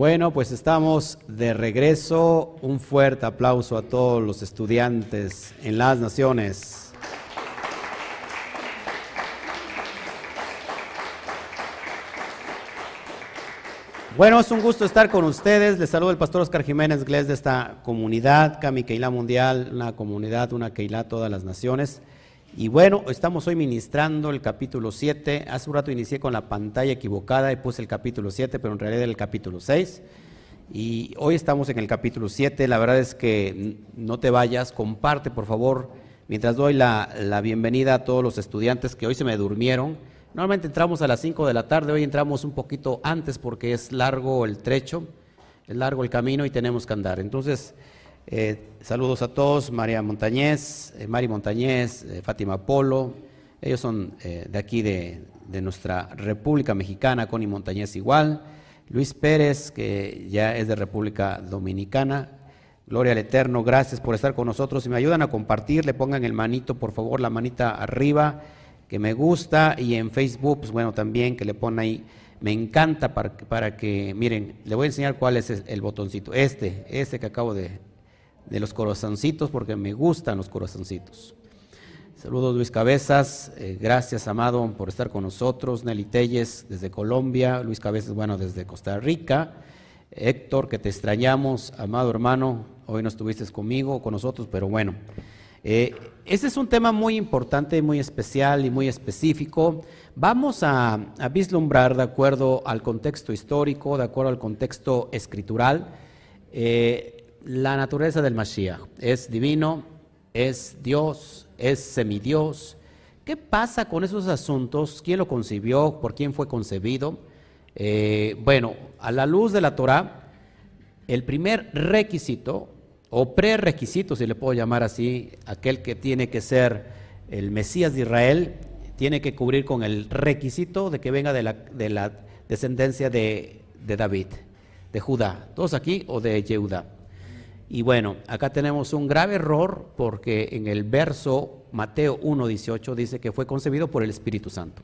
Bueno, pues estamos de regreso. Un fuerte aplauso a todos los estudiantes en las naciones. Bueno, es un gusto estar con ustedes. Les saludo el pastor Oscar Jiménez Glés de esta comunidad, Keilah Mundial, una comunidad, una Keilah, todas las naciones. Y bueno, estamos hoy ministrando el capítulo 7. Hace un rato inicié con la pantalla equivocada y puse el capítulo 7, pero en realidad era el capítulo 6. Y hoy estamos en el capítulo 7. La verdad es que no te vayas, comparte por favor, mientras doy la, la bienvenida a todos los estudiantes que hoy se me durmieron. Normalmente entramos a las 5 de la tarde, hoy entramos un poquito antes porque es largo el trecho, es largo el camino y tenemos que andar. Entonces, eh, saludos a todos, María Montañez, eh, Mari Montañez, eh, Fátima Polo, ellos son de aquí de, nuestra República Mexicana, Connie Montañez igual, Luis Pérez, que ya es de República Dominicana, Gloria al Eterno, gracias por estar con nosotros. Si me ayudan a compartir, le pongan el manito, por favor, la manita arriba, que me gusta, y en Facebook, pues bueno, también que le ponen ahí, me encanta para, para que, miren, le voy a enseñar cuál es el botoncito, este, este que acabo de, de los corazoncitos porque me gustan los corazoncitos. Saludos Luis Cabezas, eh, gracias Amado por estar con nosotros, Nelly Telles desde Colombia, Luis Cabezas, bueno, desde Costa Rica, Héctor, que te extrañamos, amado hermano, hoy no estuviste conmigo, con nosotros, pero bueno. Eh, este es un tema muy importante, muy especial y muy específico. Vamos a, vislumbrar de acuerdo al contexto histórico, de acuerdo al contexto escritural. Eh, la naturaleza del Mashiach. Es divino, es Dios, es semidios. ¿Qué pasa con esos asuntos? ¿Quién lo concibió? ¿Por quién fue concebido? Eh, bueno, a la luz de la Torah, el primer requisito, o prerequisito, si le puedo llamar así, aquel que tiene que ser el Mesías de Israel, tiene que cubrir con el requisito de que venga de la, de la descendencia de, de David, de Judá. ¿Todos aquí o de Yehuda? Y bueno, acá tenemos un grave error porque en el verso Mateo 1.18 dice que fue concebido por el Espíritu Santo.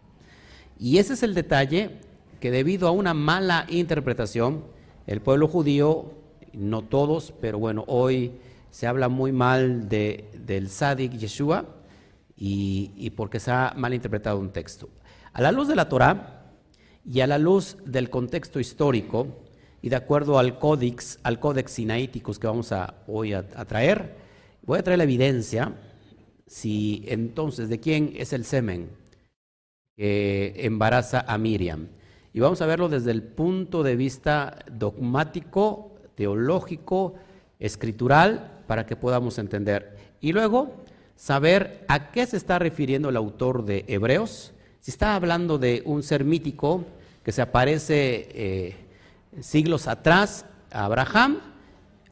Y ese es el detalle que debido a una mala interpretación, el pueblo judío, no todos, pero bueno, hoy se habla muy mal de, del Sadik Yeshua y, y porque se ha mal interpretado un texto. A la luz de la Torah y a la luz del contexto histórico, y de acuerdo al códex, al códex sinaíticos que vamos a hoy a, traer, voy a traer la evidencia si entonces de quién es el semen que embaraza a Miriam. Y vamos a verlo desde el punto de vista dogmático, teológico, escritural, para que podamos entender. Y luego saber a qué se está refiriendo el autor de Hebreos, si está hablando de un ser mítico que se aparece eh, siglos atrás Abraham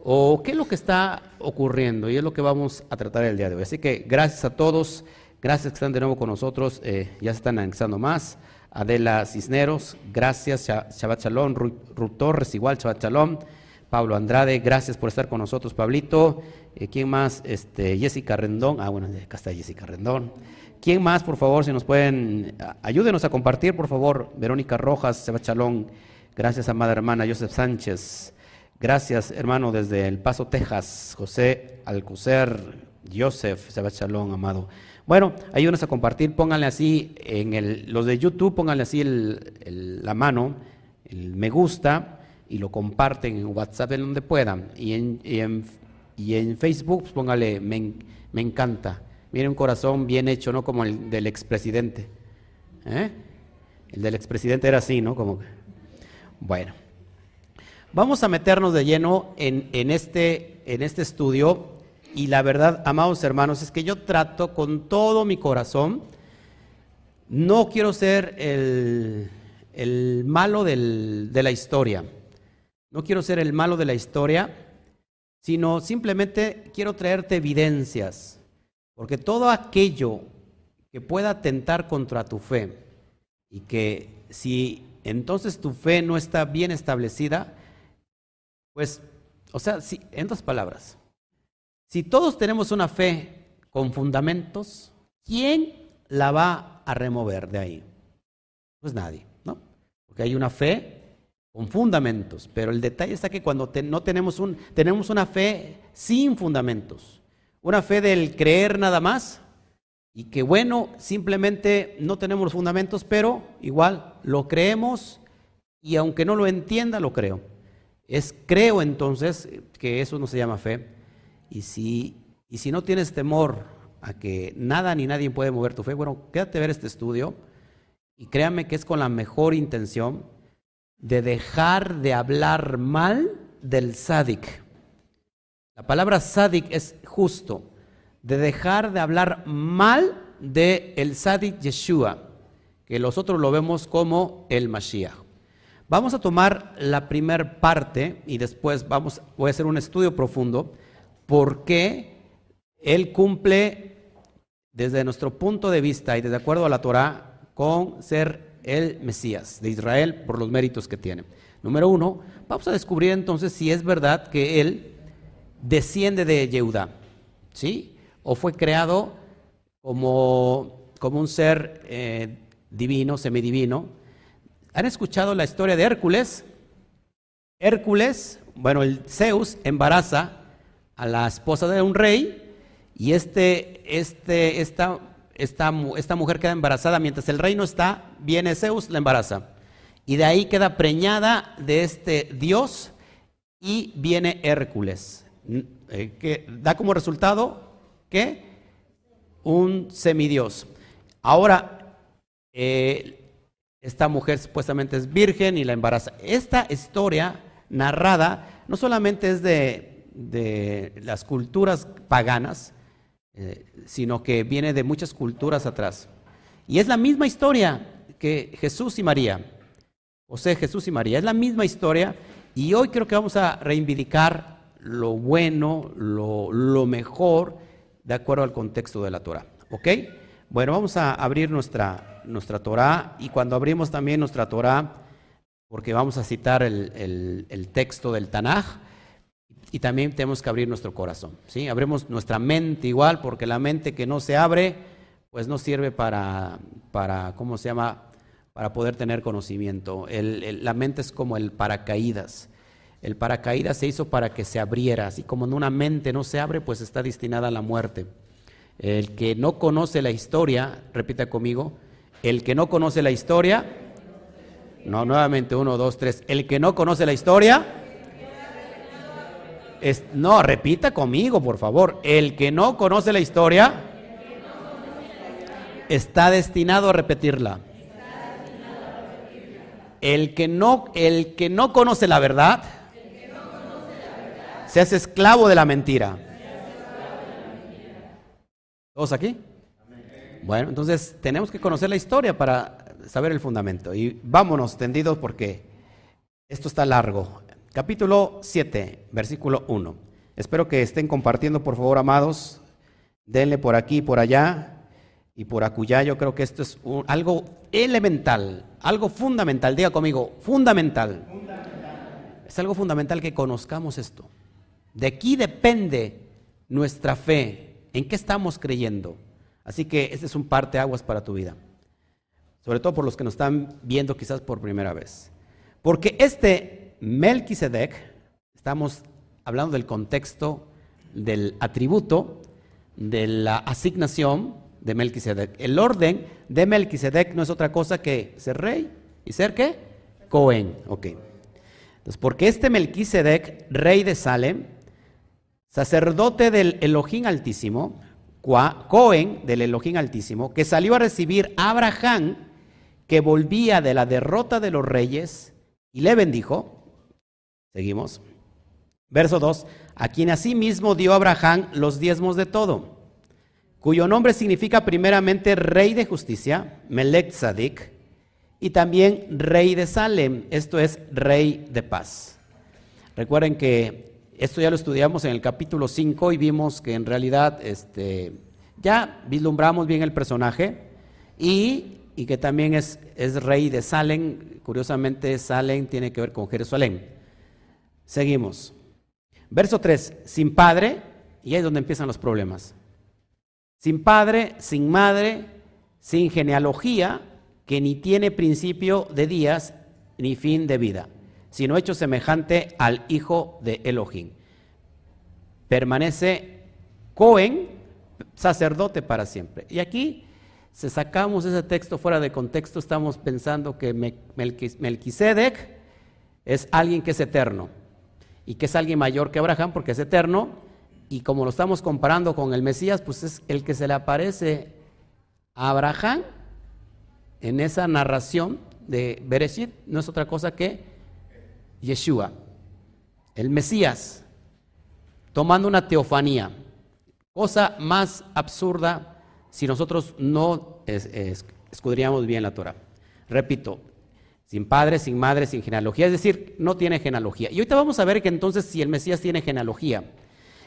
o qué es lo que está ocurriendo y es lo que vamos a tratar el día de hoy. Así que gracias a todos, gracias que están de nuevo con nosotros, eh, ya se están anexando más. Adela Cisneros, gracias, Shabbat Shalom, Ruth Torres, igual Shabbat Shalom, Pablo Andrade, gracias por estar con nosotros, Pablito. Eh, ¿Quién más? Este, Jessica Rendón, ah bueno, acá está Jessica Rendón. ¿Quién más, por favor, si nos pueden, ayúdenos a compartir, por favor, Verónica Rojas, Shabbat Shalom. Gracias, amada hermana Joseph Sánchez. Gracias, hermano, desde El Paso, Texas. José Alcocer, Joseph, Shalom, amado. Bueno, ayúdenos a compartir, pónganle así, en el, los de YouTube, pónganle así la mano, el me gusta, y lo comparten en WhatsApp en donde puedan. Y en, y en, Facebook, pues póngale me, me, encanta. Miren un corazón bien hecho, ¿no? Como el del expresidente. ¿Eh? El del expresidente era así, ¿no? Como bueno, vamos a meternos de lleno en, este, en este estudio y la verdad, amados hermanos, es que yo trato con todo mi corazón, no quiero ser el, malo de la historia, no quiero ser el malo de la historia, sino simplemente quiero traerte evidencias, porque todo aquello que pueda atentar contra tu fe y que si entonces tu fe no está bien establecida, pues, o sea, si, en dos palabras, si todos tenemos una fe con fundamentos, ¿quién la va a remover de ahí? Pues nadie, ¿no? Porque hay una fe con fundamentos, pero el detalle está que cuando no tenemos, un, tenemos una fe sin fundamentos, una fe del creer nada más, y que bueno, simplemente no tenemos fundamentos, pero igual lo creemos y aunque no lo entienda, lo creo. Es creo entonces que eso no se llama fe. Y si, y si no tienes temor a que nada ni nadie puede mover tu fe, bueno, quédate ver este estudio y créame que es con la mejor intención de dejar de hablar mal del sádic. La palabra sádic es justo, de dejar de hablar mal del el sádic Yeshua, que nosotros lo vemos como el Mashiach. Vamos a tomar la primera parte y después vamos, voy a hacer un estudio profundo por qué él cumple desde nuestro punto de vista y de acuerdo a la Torah con ser el Mesías de Israel por los méritos que tiene. Número uno, vamos a descubrir entonces si es verdad que él desciende de Yehuda, ¿sí? O fue creado como, como un ser eh, divino, semidivino. ¿Han escuchado la historia de Hércules? Hércules, bueno, el Zeus embaraza a la esposa de un rey y este, este, esta, esta, esta mujer queda embarazada mientras el rey no está, viene Zeus, la embaraza. Y de ahí queda preñada de este dios y viene Hércules, eh, que da como resultado que un semidios. Ahora, eh, esta mujer supuestamente es virgen y la embaraza. Esta historia narrada no solamente es de, de las culturas paganas, eh, sino que viene de muchas culturas atrás. Y es la misma historia que Jesús y María. José, Jesús y María. Es la misma historia y hoy creo que vamos a reivindicar lo bueno, lo, mejor, de acuerdo al contexto de la Torah. ¿Ok? Bueno, vamos a abrir nuestra, nuestra Torah y cuando abrimos también nuestra Torah, porque vamos a citar el, el texto del Tanaj, y también tenemos que abrir nuestro corazón. ¿sí? Abrimos nuestra mente igual, porque la mente que no se abre, pues no sirve para, para ¿cómo se llama? Para poder tener conocimiento. la mente es como el paracaídas. El paracaídas se hizo para que se abriera. Así como en una mente no se abre, pues está destinada a la muerte. El que no conoce la historia, repita conmigo, el que no conoce la historia, no, nuevamente, uno, dos, tres, el que no conoce la historia, no, repita conmigo, por favor. El que no conoce la historia está destinado a repetirla. El que no, el que no conoce la verdad se hace esclavo de la mentira. ¿Todos aquí? Bueno, entonces tenemos que conocer la historia para saber el fundamento. Y vámonos tendidos porque esto está largo. Capítulo 7, versículo 1. Espero que estén compartiendo, por favor, amados. Denle por aquí, por allá y por acullá. Yo creo que esto es algo elemental, algo fundamental. Diga conmigo, fundamental. fundamental. Es algo fundamental que conozcamos esto. De aquí depende nuestra fe, en qué estamos creyendo. Así que este es un parte aguas para tu vida. Sobre todo por los que nos están viendo quizás por primera vez. Porque este Melquisedec, estamos hablando del contexto del atributo, de la asignación de Melquisedec. El orden de Melquisedec no es otra cosa que ser rey y ser qué? Cohen. Ok. Entonces, porque este Melquisedec, rey de Salem, sacerdote del Elohim Altísimo, Cohen del Elohim Altísimo, que salió a recibir a Abraham, que volvía de la derrota de los reyes, y le bendijo, Seguimos. Verso 2. A quien asimismo dio Abraham los diezmos de todo, cuyo nombre significa primeramente rey de justicia, Melech Zadik, y también rey de Salem, esto es rey de paz. Recuerden que esto ya lo estudiamos en el capítulo 5 y vimos que en realidad este, ya vislumbramos bien el personaje y, que también es, es rey de Salem. Curiosamente, Salem tiene que ver con Jerusalén. Seguimos. Verso 3, sin padre, y ahí es donde empiezan los problemas. Sin padre, sin madre, sin genealogía, que ni tiene principio de días ni fin de vida. Sino hecho semejante al Hijo de Elohim. Permanece Cohen, sacerdote para siempre. Y aquí, si sacamos ese texto fuera de contexto, estamos pensando que Melquisedec es alguien que es eterno y que es alguien mayor que Abraham porque es eterno. Y como lo estamos comparando con el Mesías, pues es el que se le aparece a Abraham en esa narración de Bereshit, no es otra cosa que Yeshua, el Mesías, tomando una teofanía. Cosa más absurda si nosotros no escudriamos bien la Torah. Repito, sin padre, sin madre, sin genealogía, es decir, no tiene genealogía. Y ahorita vamos a ver que entonces si el Mesías tiene genealogía.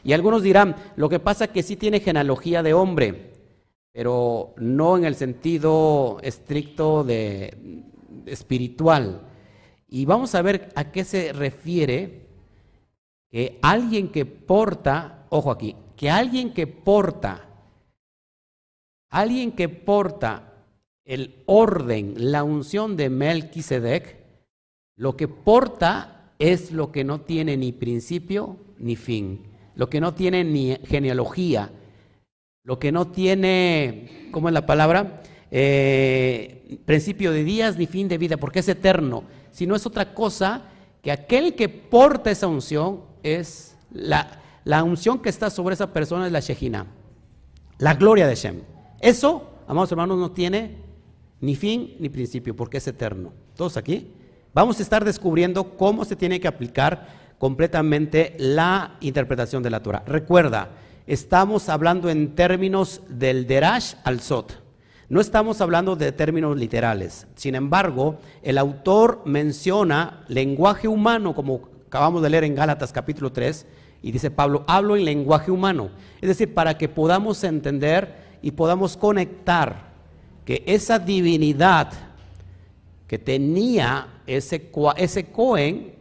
Y algunos dirán, lo que pasa es que sí tiene genealogía de hombre, pero no en el sentido estricto de espiritual. Y vamos a ver a qué se refiere que alguien que porta, ojo aquí, que alguien que porta, alguien que porta el orden, la unción de Melquisedec, lo que porta es lo que no tiene ni principio ni fin, lo que no tiene ni genealogía, lo que no tiene, ¿cómo es la palabra? Eh, principio de días ni fin de vida, porque es eterno, sino es otra cosa que aquel que porta esa unción es la, la unción que está sobre esa persona es la Shejina, la gloria de Shem. Eso, amados hermanos, no tiene ni fin ni principio, porque es eterno. Todos aquí. Vamos a estar descubriendo cómo se tiene que aplicar completamente la interpretación de la Torah. Recuerda, estamos hablando en términos del Derash al Sot. No estamos hablando de términos literales. Sin embargo, el autor menciona lenguaje humano, como acabamos de leer en Gálatas capítulo 3, y dice Pablo, hablo en lenguaje humano. Es decir, para que podamos entender y podamos conectar que esa divinidad que tenía ese, ese Cohen,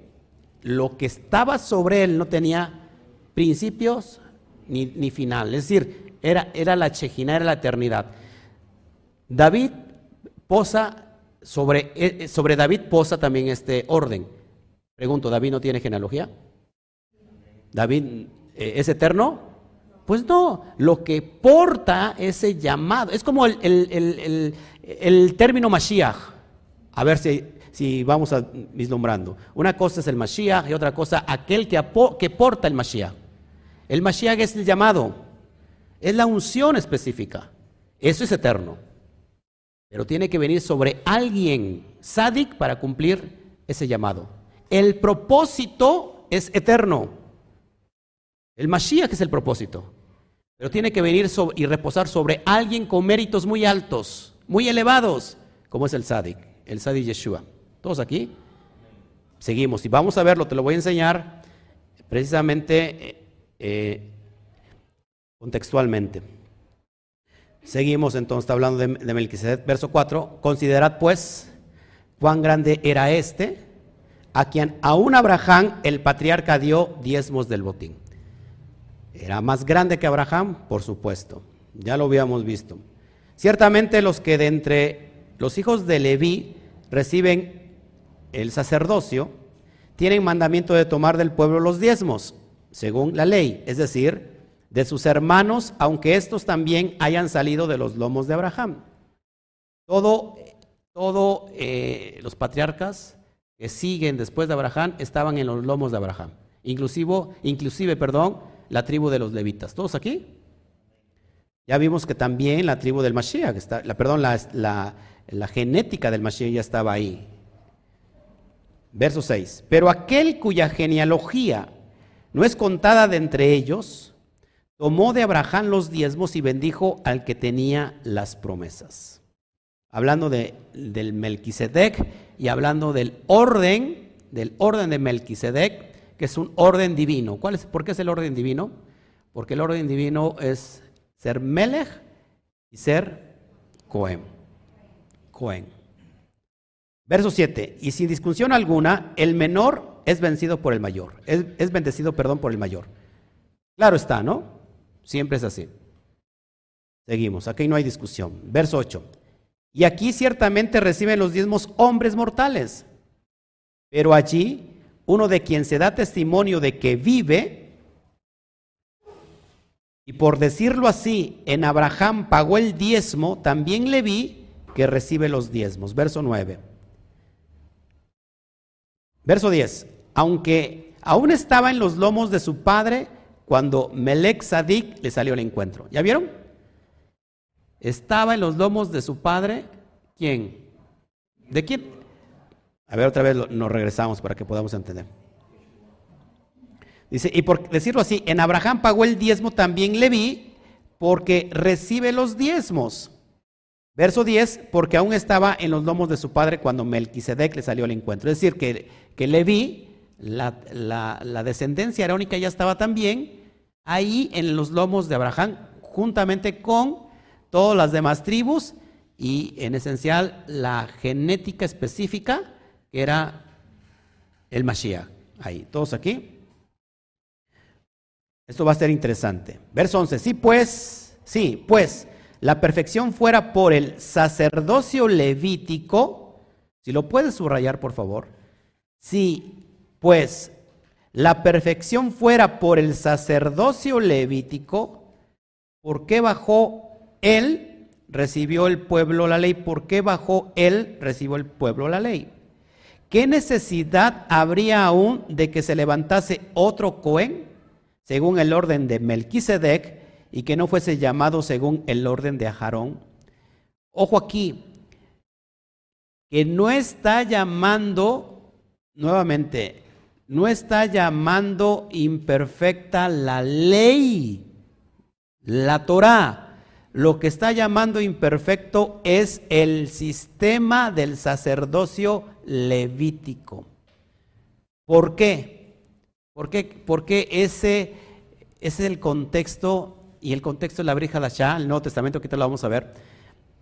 lo que estaba sobre él no tenía principios ni, ni final. Es decir, era, era la chejina, era la eternidad. David posa sobre, eh, eh, sobre David posa también este orden. Pregunto, ¿David no tiene genealogía? ¿David eh, es eterno? Pues no, lo que porta ese llamado, es como el, término Mashiach. A ver si, si, vamos a vislumbrando. Una cosa es el Mashiach y otra cosa aquel que, que porta el Mashiach. El Mashiach es el llamado, es la unción específica. Eso es eterno. Pero tiene que venir sobre alguien, sádic, para cumplir ese llamado. El propósito es eterno. El Mashiach es el propósito. Pero tiene que venir y reposar sobre alguien con méritos muy altos, muy elevados, como es el Sadik, el Sadik Yeshua. ¿Todos aquí? Seguimos y vamos a verlo, te lo voy a enseñar precisamente eh, eh, contextualmente. Seguimos entonces, está hablando de, de Melquisedec, verso 4. Considerad pues cuán grande era este, a quien aún Abraham el patriarca dio diezmos del botín. Era más grande que Abraham, por supuesto. Ya lo habíamos visto. Ciertamente los que de entre los hijos de Leví reciben el sacerdocio, tienen mandamiento de tomar del pueblo los diezmos, según la ley, es decir, de sus hermanos, aunque estos también hayan salido de los lomos de Abraham. Todo, todo eh, los patriarcas que siguen después de Abraham estaban en los lomos de Abraham. Inclusive, inclusive, perdón, la tribu de los levitas. ¿Todos aquí? Ya vimos que también la tribu del Mashiach, la, perdón, la, la genética del Mashiach ya estaba ahí. Verso 6. Pero aquel cuya genealogía no es contada de entre ellos, tomó de Abraham los diezmos y bendijo al que tenía las promesas. Hablando de, del Melquisedec y hablando del orden, del orden de Melquisedec, que es un orden divino. ¿Cuál es, ¿Por qué es el orden divino? Porque el orden divino es ser Melech y ser Cohen. Cohen. Verso 7. Y sin discusión alguna, el menor es vencido por el mayor. Es, es bendecido, perdón, por el mayor. Claro está, ¿no? Siempre es así. Seguimos, aquí no hay discusión. Verso 8. Y aquí ciertamente reciben los diezmos hombres mortales, pero allí uno de quien se da testimonio de que vive, y por decirlo así, en Abraham pagó el diezmo, también le vi que recibe los diezmos. Verso 9. Verso 10. Aunque aún estaba en los lomos de su padre cuando Melech Sadik le salió al encuentro. ¿Ya vieron? Estaba en los lomos de su padre. ¿Quién? ¿De quién? A ver, otra vez nos regresamos para que podamos entender. Dice, y por decirlo así, en Abraham pagó el diezmo también Leví, porque recibe los diezmos. Verso 10, porque aún estaba en los lomos de su padre cuando Melquisedec le salió al encuentro. Es decir, que, que Leví, la, la descendencia arónica ya estaba también ahí en los lomos de Abraham, juntamente con todas las demás tribus y en esencial la genética específica que era el Mashiach. Ahí, todos aquí. Esto va a ser interesante. Verso 11. Sí, pues, sí, pues, la perfección fuera por el sacerdocio levítico. Si lo puedes subrayar, por favor. Sí, pues, la perfección fuera por el sacerdocio levítico, ¿por qué bajó él? Recibió el pueblo la ley. ¿Por qué bajó él? Recibió el pueblo la ley. ¿Qué necesidad habría aún de que se levantase otro Cohen según el orden de Melquisedec y que no fuese llamado según el orden de Ajarón? Ojo aquí, que no está llamando, nuevamente, no está llamando imperfecta la ley, la Torah. Lo que está llamando imperfecto es el sistema del sacerdocio levítico. ¿Por qué? ¿Por qué? Porque ese, es el contexto, y el contexto de la Brija de Ashá, el Nuevo Testamento, que te lo vamos a ver.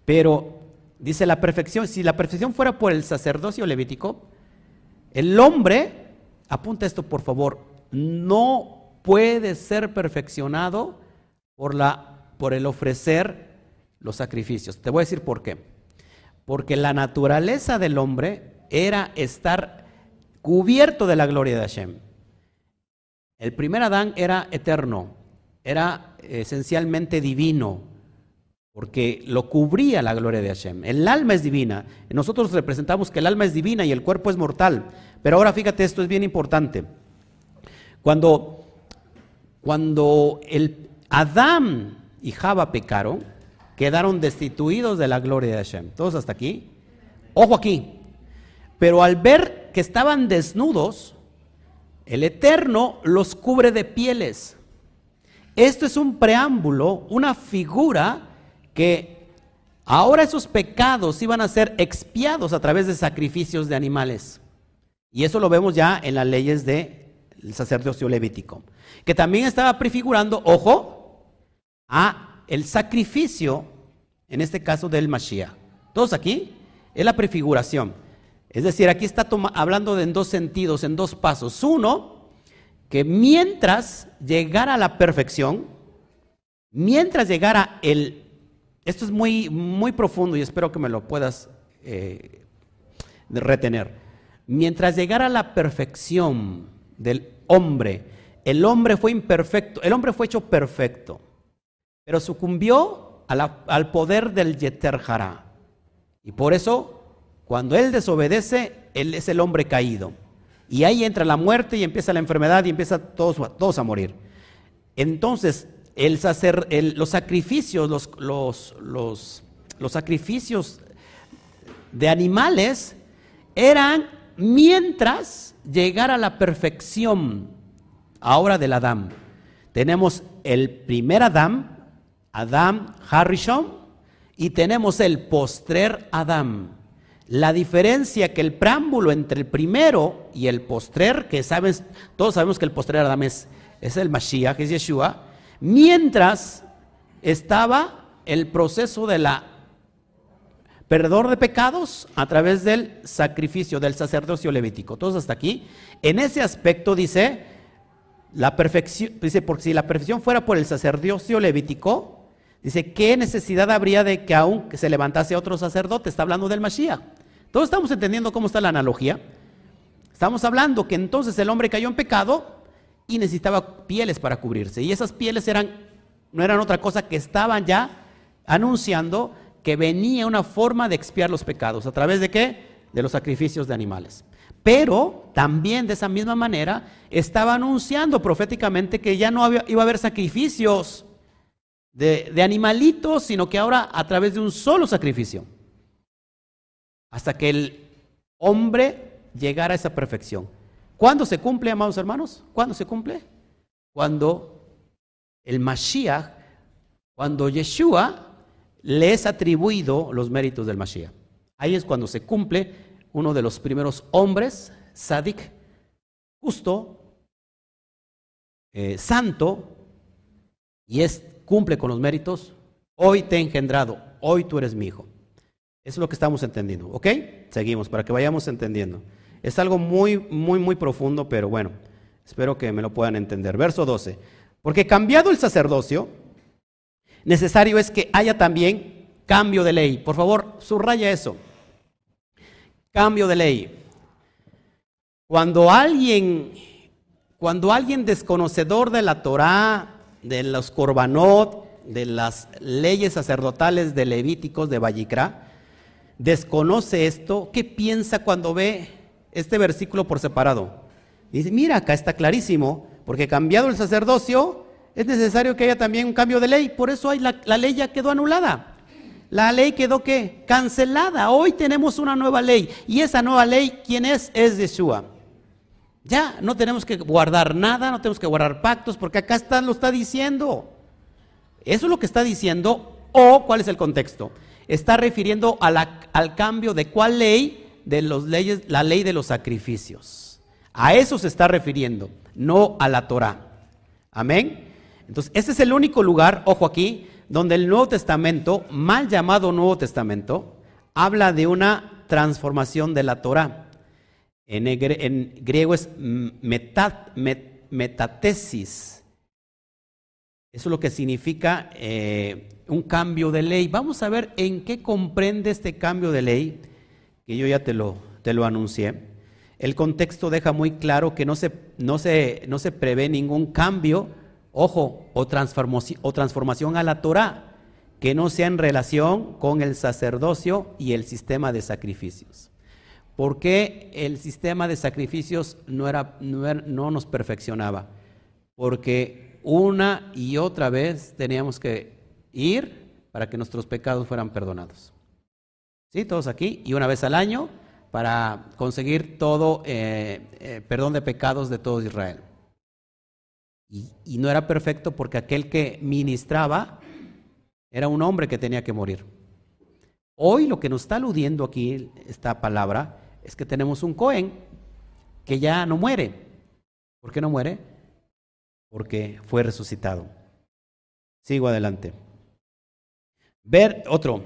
Pero dice la perfección, si la perfección fuera por el sacerdocio levítico, el hombre, apunta esto por favor, no puede ser perfeccionado por la por el ofrecer los sacrificios. Te voy a decir por qué. Porque la naturaleza del hombre era estar cubierto de la gloria de Hashem. El primer Adán era eterno, era esencialmente divino, porque lo cubría la gloria de Hashem. El alma es divina. Nosotros representamos que el alma es divina y el cuerpo es mortal. Pero ahora fíjate, esto es bien importante. Cuando, cuando el Adán y Java pecaron, quedaron destituidos de la gloria de Hashem. Todos hasta aquí. Ojo aquí. Pero al ver que estaban desnudos, el Eterno los cubre de pieles. Esto es un preámbulo, una figura que ahora esos pecados iban a ser expiados a través de sacrificios de animales. Y eso lo vemos ya en las leyes del sacerdocio levítico. Que también estaba prefigurando, ojo, a el sacrificio, en este caso del Mashiach. Todos aquí es la prefiguración. Es decir, aquí está hablando de en dos sentidos, en dos pasos. Uno, que mientras llegara a la perfección, mientras llegara el... Esto es muy, muy profundo y espero que me lo puedas eh, retener. Mientras llegara la perfección del hombre, el hombre fue imperfecto, el hombre fue hecho perfecto pero sucumbió al poder del Yeter Y por eso, cuando él desobedece, él es el hombre caído. Y ahí entra la muerte y empieza la enfermedad y empieza todos, a morir. Entonces, los sacrificios, los, los, los sacrificios de animales eran mientras llegara la perfección ahora del Adán. Tenemos el primer Adán, Adam Harrison y tenemos el postrer Adam. La diferencia que el preámbulo entre el primero y el postrer, que sabes, todos sabemos que el postrer Adam es, es el Mashiach, es Yeshua, mientras estaba el proceso de la perdón de pecados a través del sacrificio del sacerdocio levítico. Todos hasta aquí. En ese aspecto dice, la perfección, dice, porque si la perfección fuera por el sacerdocio levítico, Dice, ¿qué necesidad habría de que aún se levantase otro sacerdote? Está hablando del Mashiach. Todos estamos entendiendo cómo está la analogía. Estamos hablando que entonces el hombre cayó en pecado y necesitaba pieles para cubrirse. Y esas pieles eran, no eran otra cosa que estaban ya anunciando que venía una forma de expiar los pecados. ¿A través de qué? De los sacrificios de animales. Pero también de esa misma manera estaba anunciando proféticamente que ya no iba a haber sacrificios de, de animalitos, sino que ahora a través de un solo sacrificio. Hasta que el hombre llegara a esa perfección. ¿Cuándo se cumple, amados hermanos? ¿Cuándo se cumple? Cuando el Mashiach, cuando Yeshua le es atribuido los méritos del Mashiach. Ahí es cuando se cumple uno de los primeros hombres, Sadik, justo, eh, santo, y es, cumple con los méritos. Hoy te he engendrado, hoy tú eres mi hijo. Eso es lo que estamos entendiendo, ¿ok? Seguimos para que vayamos entendiendo. Es algo muy, muy, muy profundo, pero bueno, espero que me lo puedan entender. Verso 12. Porque cambiado el sacerdocio, necesario es que haya también cambio de ley. Por favor, subraya eso. Cambio de ley. Cuando alguien, cuando alguien desconocedor de la Torá, de los corbanot, de las leyes sacerdotales de Levíticos de Vallicra, desconoce esto, ¿qué piensa cuando ve este versículo por separado? Dice, mira, acá está clarísimo, porque cambiado el sacerdocio, es necesario que haya también un cambio de ley. Por eso hay la, ley ya quedó anulada. La ley quedó ¿qué? cancelada. Hoy tenemos una nueva ley. Y esa nueva ley, ¿quién es? Es Yeshua. Ya, no tenemos que guardar nada, no tenemos que guardar pactos, porque acá está, lo está diciendo. Eso es lo que está diciendo, o cuál es el contexto está refiriendo al cambio de cuál ley, de los leyes, la ley de los sacrificios. A eso se está refiriendo, no a la Torah. Amén. Entonces, ese es el único lugar, ojo aquí, donde el Nuevo Testamento, mal llamado Nuevo Testamento, habla de una transformación de la Torah. En, griego es metatesis. Eso es lo que significa eh, un cambio de ley. Vamos a ver en qué comprende este cambio de ley, que yo ya te lo, te lo anuncié. El contexto deja muy claro que no se, no se, no se prevé ningún cambio, ojo, o transformación, o transformación a la Torah, que no sea en relación con el sacerdocio y el sistema de sacrificios. ¿Por qué el sistema de sacrificios no, era, no, no nos perfeccionaba? Porque una y otra vez teníamos que ir para que nuestros pecados fueran perdonados. ¿Sí? Todos aquí. Y una vez al año para conseguir todo eh, eh, perdón de pecados de todo Israel. Y, no era perfecto porque aquel que ministraba era un hombre que tenía que morir. Hoy lo que nos está aludiendo aquí esta palabra es que tenemos un Cohen que ya no muere. ¿Por qué no muere? Porque fue resucitado. Sigo adelante. Ver otro.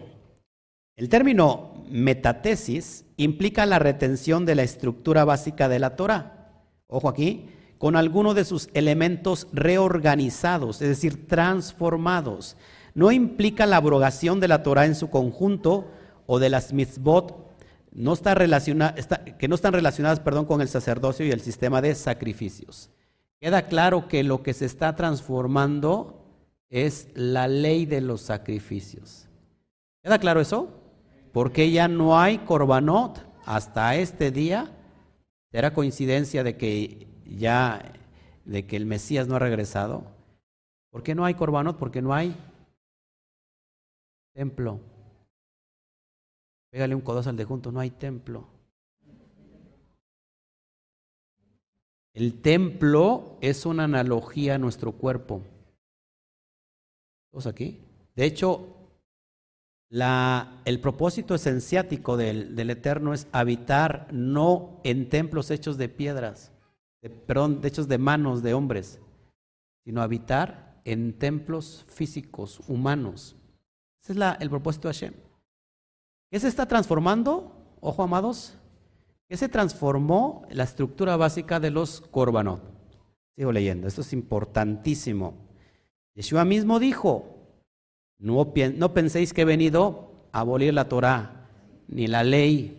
El término metatesis implica la retención de la estructura básica de la Torah. Ojo aquí, con alguno de sus elementos reorganizados, es decir, transformados. No implica la abrogación de la Torah en su conjunto o de las mitzvot no está que no están relacionadas perdón, con el sacerdocio y el sistema de sacrificios. Queda claro que lo que se está transformando es la ley de los sacrificios. ¿Queda claro eso? Porque ya no hay corbanot hasta este día. ¿Era coincidencia de que ya, de que el Mesías no ha regresado? ¿Por qué no hay corbanot? Porque no hay templo. Pégale un codazo al de junto, no hay templo. El templo es una analogía a nuestro cuerpo aquí. De hecho, la, el propósito esenciático del, del, Eterno es habitar no en templos hechos de piedras, de, perdón, hechos de manos de hombres, sino habitar en templos físicos, humanos. Ese es la, el propósito de Hashem. ¿Qué se está transformando? Ojo, amados. ¿Qué se transformó la estructura básica de los korbanot? Sigo leyendo, esto es importantísimo. Yeshua mismo dijo, no, penséis que he venido a abolir la Torah, ni la ley.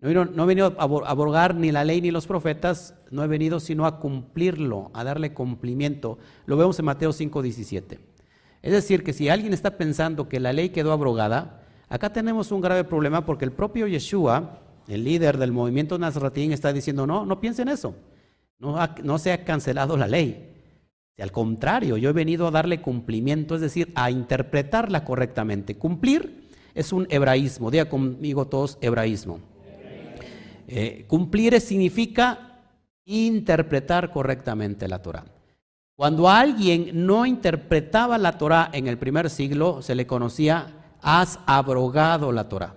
No he, venido a abrogar ni la ley ni los profetas, no he venido sino a cumplirlo, a darle cumplimiento. Lo vemos en Mateo 5:17. Es decir, que si alguien está pensando que la ley quedó abrogada, acá tenemos un grave problema porque el propio Yeshua, el líder del movimiento Nazratín, está diciendo, no, no piensen eso, no, no se ha cancelado la ley. Al contrario, yo he venido a darle cumplimiento, es decir, a interpretarla correctamente. Cumplir es un hebraísmo, diga conmigo todos hebraísmo. Eh, cumplir significa interpretar correctamente la Torah. Cuando alguien no interpretaba la Torah en el primer siglo, se le conocía, has abrogado la Torah.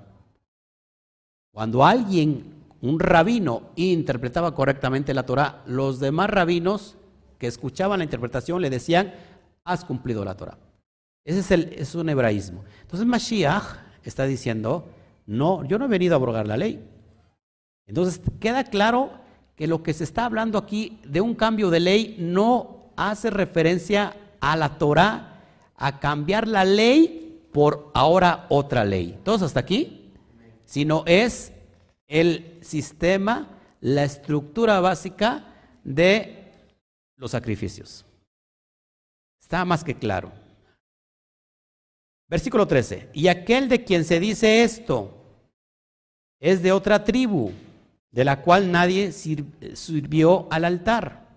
Cuando alguien, un rabino, interpretaba correctamente la Torah, los demás rabinos que escuchaban la interpretación le decían, has cumplido la Torah. Ese es, el, es un hebraísmo. Entonces Mashiach está diciendo, no, yo no he venido a abrogar la ley. Entonces queda claro que lo que se está hablando aquí de un cambio de ley no hace referencia a la Torah, a cambiar la ley por ahora otra ley. ¿Todos hasta aquí? Sino es el sistema, la estructura básica de los sacrificios. Está más que claro. Versículo 13. Y aquel de quien se dice esto es de otra tribu de la cual nadie sirvió al altar.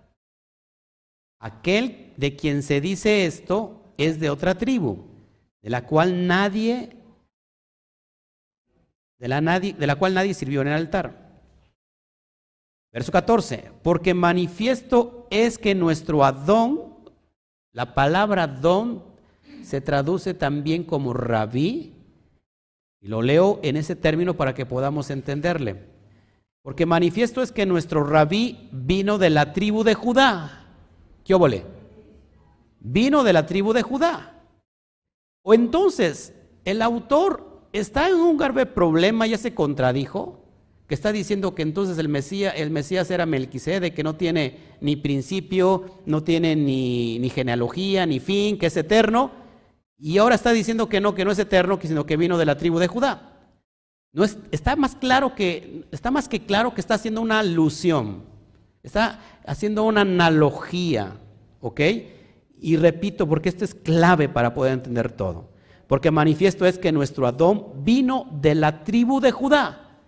Aquel de quien se dice esto es de otra tribu, de la cual nadie de la, nadie, de la cual nadie sirvió en el altar. Verso 14, porque manifiesto es que nuestro Adón, la palabra Adón se traduce también como rabí, y lo leo en ese término para que podamos entenderle. Porque manifiesto es que nuestro rabí vino de la tribu de Judá. ¿Qué? Vino de la tribu de Judá. O entonces, el autor está en un grave problema, ya se contradijo, que está diciendo que entonces el Mesías, el Mesías era Melquisede, que no tiene ni principio, no tiene ni, ni genealogía, ni fin, que es eterno, y ahora está diciendo que no, que no es eterno, sino que vino de la tribu de Judá está, más claro que, está más que claro que está haciendo una alusión, está haciendo una analogía, ¿ok? Y repito, porque esto es clave para poder entender todo. Porque manifiesto es que nuestro Adón vino de la tribu de Judá.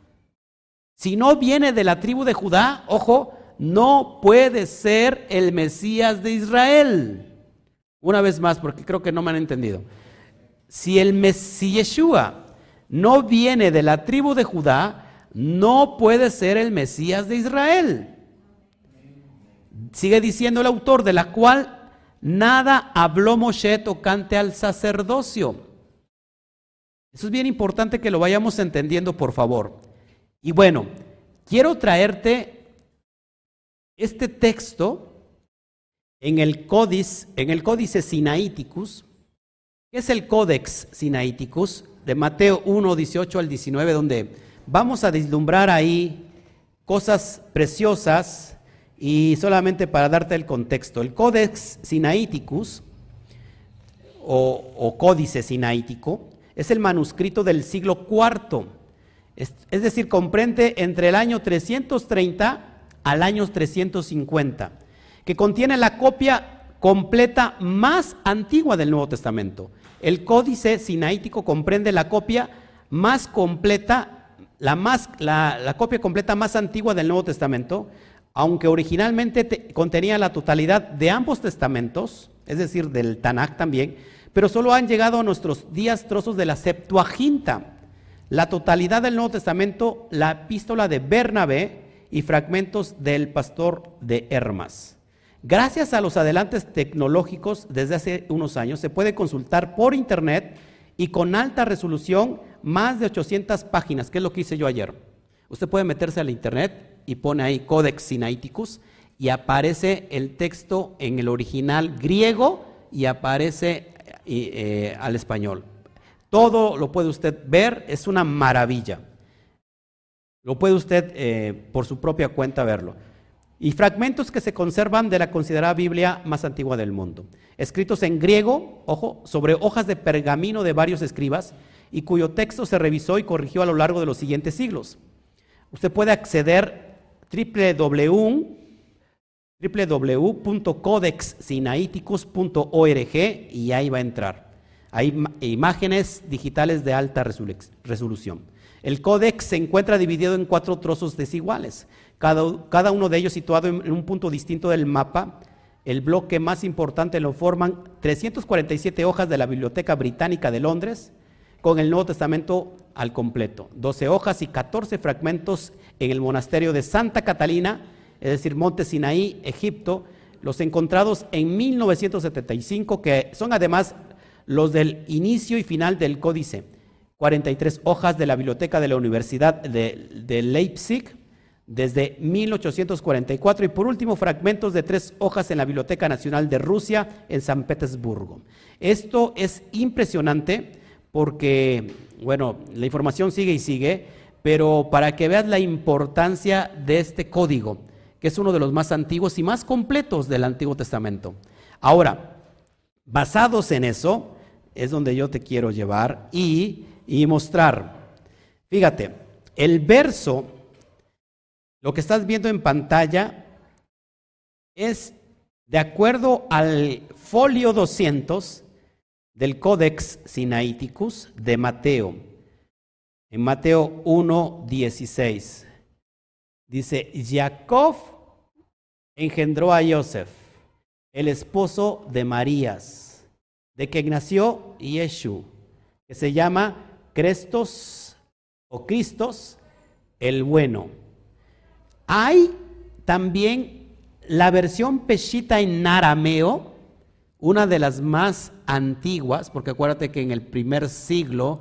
Si no viene de la tribu de Judá, ojo, no puede ser el Mesías de Israel. Una vez más, porque creo que no me han entendido. Si el Mesías Yeshua no viene de la tribu de Judá, no puede ser el Mesías de Israel. Sigue diciendo el autor, de la cual nada habló Moshe tocante al sacerdocio. Eso es bien importante que lo vayamos entendiendo, por favor. Y bueno, quiero traerte este texto en el códice, en el códice Sinaiticus. ¿Qué es el Codex Sinaiticus? De Mateo 1, 18 al 19, donde vamos a deslumbrar ahí cosas preciosas y solamente para darte el contexto. El Codex Sinaiticus o, o Códice Sinaítico es el manuscrito del siglo IV, es, es decir, comprende entre el año 330 al año 350, que contiene la copia completa más antigua del Nuevo Testamento. El códice sinaítico comprende la copia más completa, la, más, la, copia completa más antigua del Nuevo Testamento, aunque originalmente contenía la totalidad de ambos testamentos, es decir, del Tanakh también, pero solo han llegado a nuestros días trozos de la Septuaginta, la totalidad del Nuevo Testamento, la epístola de Bernabé y fragmentos del pastor de Hermas. Gracias a los adelantes tecnológicos desde hace unos años, se puede consultar por internet y con alta resolución más de 800 páginas, que es lo que hice yo ayer. Usted puede meterse al internet y pone ahí Codex Sinaiticus y aparece el texto en el original griego y aparece eh, eh, al español. Todo lo puede usted ver, es una maravilla. Lo puede usted eh, por su propia cuenta verlo y fragmentos que se conservan de la considerada Biblia más antigua del mundo, escritos en griego, ojo, sobre hojas de pergamino de varios escribas y cuyo texto se revisó y corrigió a lo largo de los siguientes siglos. Usted puede acceder www www.codexsinaiticus.org y ahí va a entrar. Hay imágenes digitales de alta resolución. El códex se encuentra dividido en cuatro trozos desiguales, cada, uno de ellos situado en, un punto distinto del mapa. El bloque más importante lo forman 347 hojas de la Biblioteca Británica de Londres, con el Nuevo Testamento al completo, 12 hojas y 14 fragmentos en el monasterio de Santa Catalina, es decir, Monte Sinaí, Egipto, los encontrados en 1975, que son además los del inicio y final del códice. 43 hojas de la biblioteca de la Universidad de, Leipzig desde 1844 y por último fragmentos de tres hojas en la Biblioteca Nacional de Rusia en San Petersburgo. Esto es impresionante porque, bueno, la información sigue y sigue, pero para que veas la importancia de este código, que es uno de los más antiguos y más completos del Antiguo Testamento. Ahora, basados en eso, es donde yo te quiero llevar y, mostrar. Fíjate, el verso, lo que estás viendo en pantalla, es de acuerdo al folio 200 del Codex Sinaiticus de Mateo, en Mateo 1, 16. Dice, Jacob engendró a Joseph, el esposo de Marías, de quien nació Yeshu, que se llama Crestos o Cristos el bueno. Hay también la versión peshita en arameo, una de las más antiguas, porque acuérdate que en el primer siglo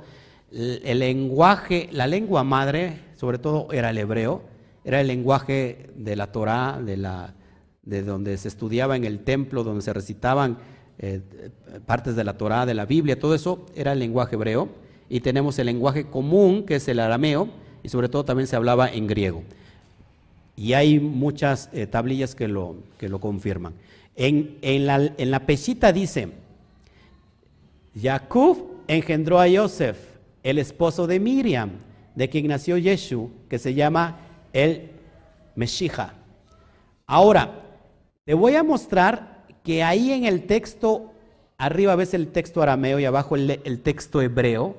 el lenguaje, la lengua madre, sobre todo era el hebreo, era el lenguaje de la Torá, de, la, de donde se estudiaba en el templo, donde se recitaban eh, partes de la Torá, de la Biblia, todo eso era el lenguaje hebreo. Y tenemos el lenguaje común, que es el arameo, y sobre todo también se hablaba en griego. Y hay muchas eh, tablillas que lo, que lo confirman. En, en, la, en la pechita dice, Jacob engendró a Joseph, el esposo de Miriam, de quien nació Yeshu, que se llama el Meshija. Ahora, te voy a mostrar que ahí en el texto, arriba ves el texto arameo y abajo el, texto hebreo,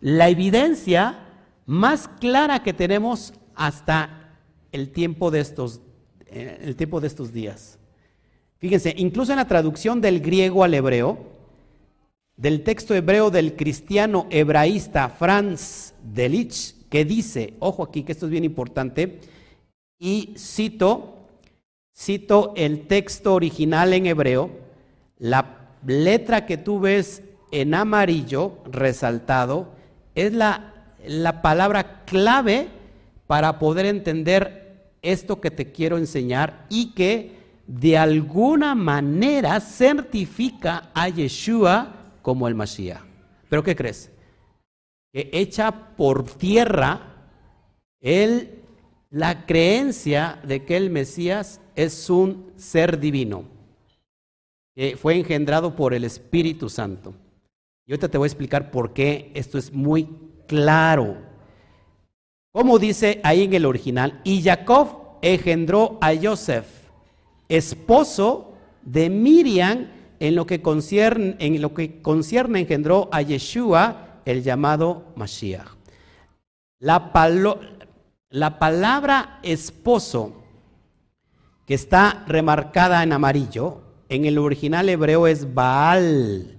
la evidencia más clara que tenemos hasta el tiempo de estos, eh, el tiempo de estos días. Fíjense, incluso en la traducción del griego al hebreo, del texto hebreo del cristiano hebraísta Franz Delich, que dice, ojo aquí que esto es bien importante, y cito, cito el texto original en hebreo, la letra que tú ves en amarillo resaltado es la, la palabra clave para poder entender esto que te quiero enseñar y que de alguna manera certifica a Yeshua como el Mashiach. ¿Pero qué crees? que echa por tierra el, la creencia de que el Mesías es un ser divino, que fue engendrado por el Espíritu Santo. Y ahorita te voy a explicar por qué esto es muy claro. Como dice ahí en el original, y Jacob engendró a Joseph, esposo de Miriam, en lo que concierne, engendró a Yeshua, el llamado Mashiach. La, la palabra esposo, que está remarcada en amarillo, en el original hebreo es Baal.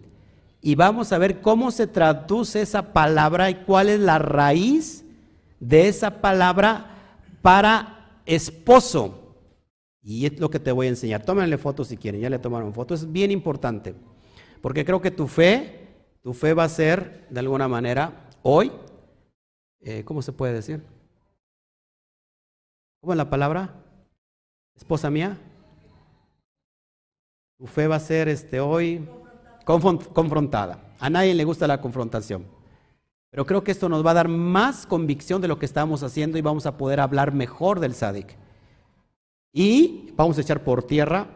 Y vamos a ver cómo se traduce esa palabra y cuál es la raíz de esa palabra para esposo. Y es lo que te voy a enseñar. Tómenle fotos si quieren, ya le tomaron fotos. Es bien importante, porque creo que tu fe tu fe va a ser, de alguna manera, hoy, eh, ¿cómo se puede decir? ¿Cómo es la palabra? Esposa mía. Tu fe va a ser este, hoy confrontada. A nadie le gusta la confrontación. Pero creo que esto nos va a dar más convicción de lo que estamos haciendo y vamos a poder hablar mejor del Sadik. Y vamos a echar por tierra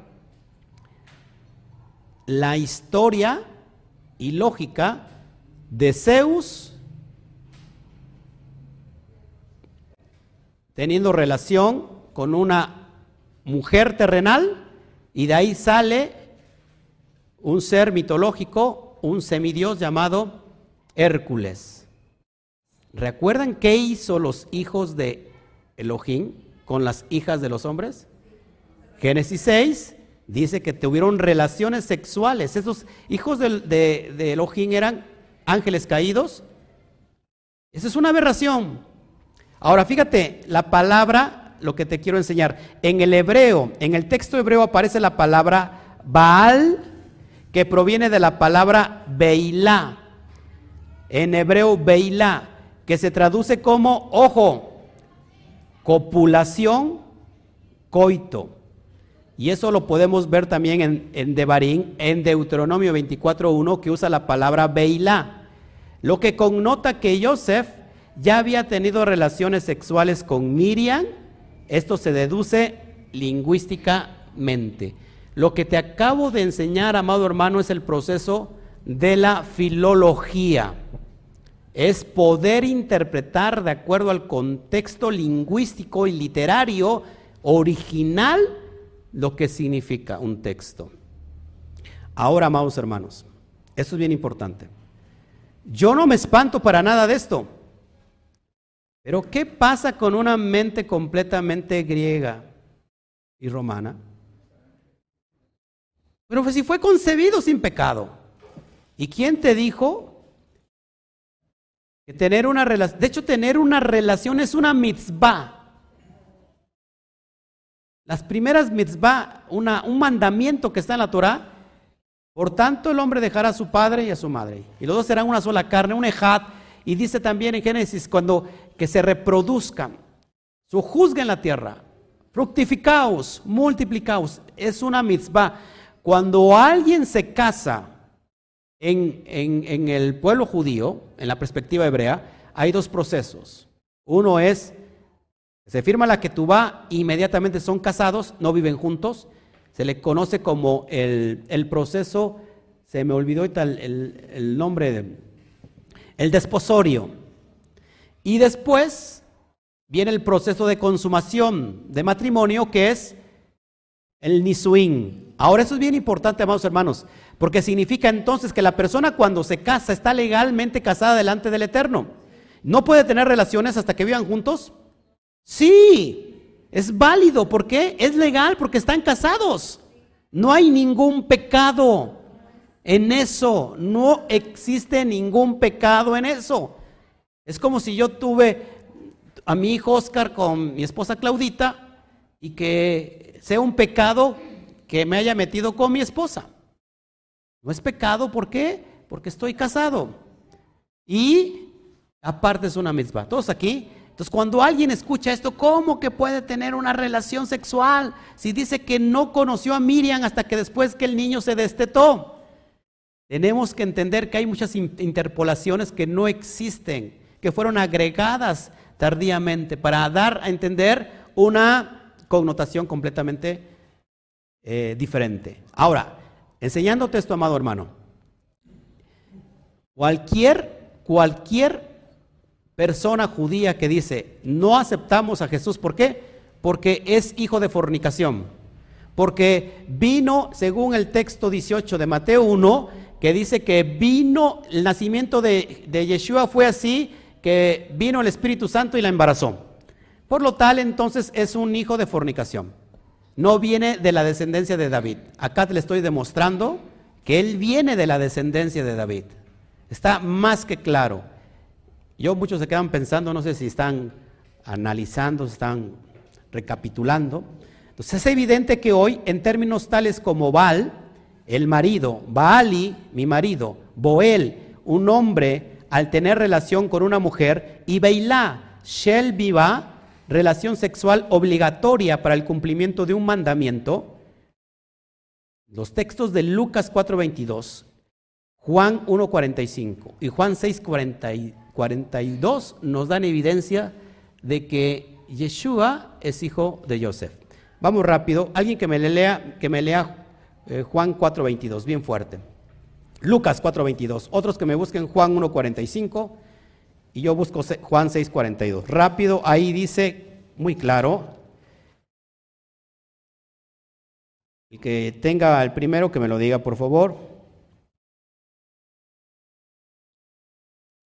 la historia y lógica de Zeus teniendo relación con una mujer terrenal y de ahí sale un ser mitológico, un semidios llamado Hércules. ¿Recuerdan qué hizo los hijos de Elohim con las hijas de los hombres? Génesis 6 dice que tuvieron relaciones sexuales. Esos hijos de, Elohim eran ángeles caídos. Esa es una aberración. Ahora fíjate, la palabra, lo que te quiero enseñar, en el hebreo, en el texto hebreo aparece la palabra Baal, que proviene de la palabra Beilá. En hebreo Beilá, que se traduce como, ojo, copulación, coito. Y eso lo podemos ver también en, en Devarim, en Deuteronomio 24.1, que usa la palabra Beilá. Lo que connota que Joseph ya había tenido relaciones sexuales con Miriam, esto se deduce lingüísticamente. Lo que te acabo de enseñar, amado hermano, es el proceso de la filología. Es poder interpretar de acuerdo al contexto lingüístico y literario original lo que significa un texto. Ahora, amados hermanos, esto es bien importante. Yo no me espanto para nada de esto. Pero ¿qué pasa con una mente completamente griega y romana? Pero pues si fue concebido sin pecado. ¿Y quién te dijo tener una de hecho tener una relación es una mitzvah? Las primeras mitzvah, una, un mandamiento que está en la Torah, por tanto el hombre dejará a su padre y a su madre, y los dos serán una sola carne, un ejad, y dice también en Génesis, cuando que se reproduzcan, sujuzguen la tierra, fructificaos, multiplicaos, es una mitzvah. Cuando alguien se casa en, el pueblo judío, en la perspectiva hebrea, hay dos procesos. Uno es se firma la va, inmediatamente son casados, no viven juntos. Se le conoce como el, proceso, se me olvidó el, el nombre, el desposorio. Y después viene el proceso de consumación de matrimonio, que es el nisuín. Ahora eso es bien importante, amados hermanos, porque significa entonces que la persona cuando se casa está legalmente casada delante del Eterno. No puede tener relaciones hasta que vivan juntos Sí, es válido. ¿Por qué? Es legal porque están casados. No hay ningún pecado en eso. No existe ningún pecado en eso. Es como si yo tuve a mi hijo Oscar con mi esposa Claudita y que sea un pecado que me haya metido con mi esposa. No es pecado, ¿por qué? Porque estoy casado. Y aparte es una misma. Todos aquí entonces, cuando alguien escucha esto, ¿cómo que puede tener una relación sexual si dice que no conoció a Miriam hasta que después que el niño se destetó? Tenemos que entender que hay muchas interpolaciones que no existen, que fueron agregadas tardíamente para dar a entender una connotación completamente eh, diferente. Ahora, enseñándote esto, amado hermano, cualquier, cualquier persona judía que dice, no aceptamos a Jesús, ¿por qué? Porque es hijo de fornicación. Porque vino, según el texto 18 de Mateo 1, que dice que vino, el nacimiento de, de Yeshua fue así, que vino el Espíritu Santo y la embarazó. Por lo tal, entonces es un hijo de fornicación. No viene de la descendencia de David. Acá te le estoy demostrando que él viene de la descendencia de David. Está más que claro. Yo muchos se quedan pensando, no sé si están analizando, están recapitulando. Entonces es evidente que hoy en términos tales como Baal, el marido, Baali, mi marido, Boel, un hombre al tener relación con una mujer, y Beilá, Shel Viva, relación sexual obligatoria para el cumplimiento de un mandamiento. Los textos de Lucas 4:22, Juan 1:45 y Juan 6:42 42 nos dan evidencia de que Yeshua es hijo de Joseph. Vamos rápido, alguien que me lea, que me lea eh, Juan 4:22, bien fuerte. Lucas 4:22, otros que me busquen Juan 1:45 y yo busco Juan 6:42. Rápido, ahí dice muy claro. El que tenga el primero, que me lo diga, por favor.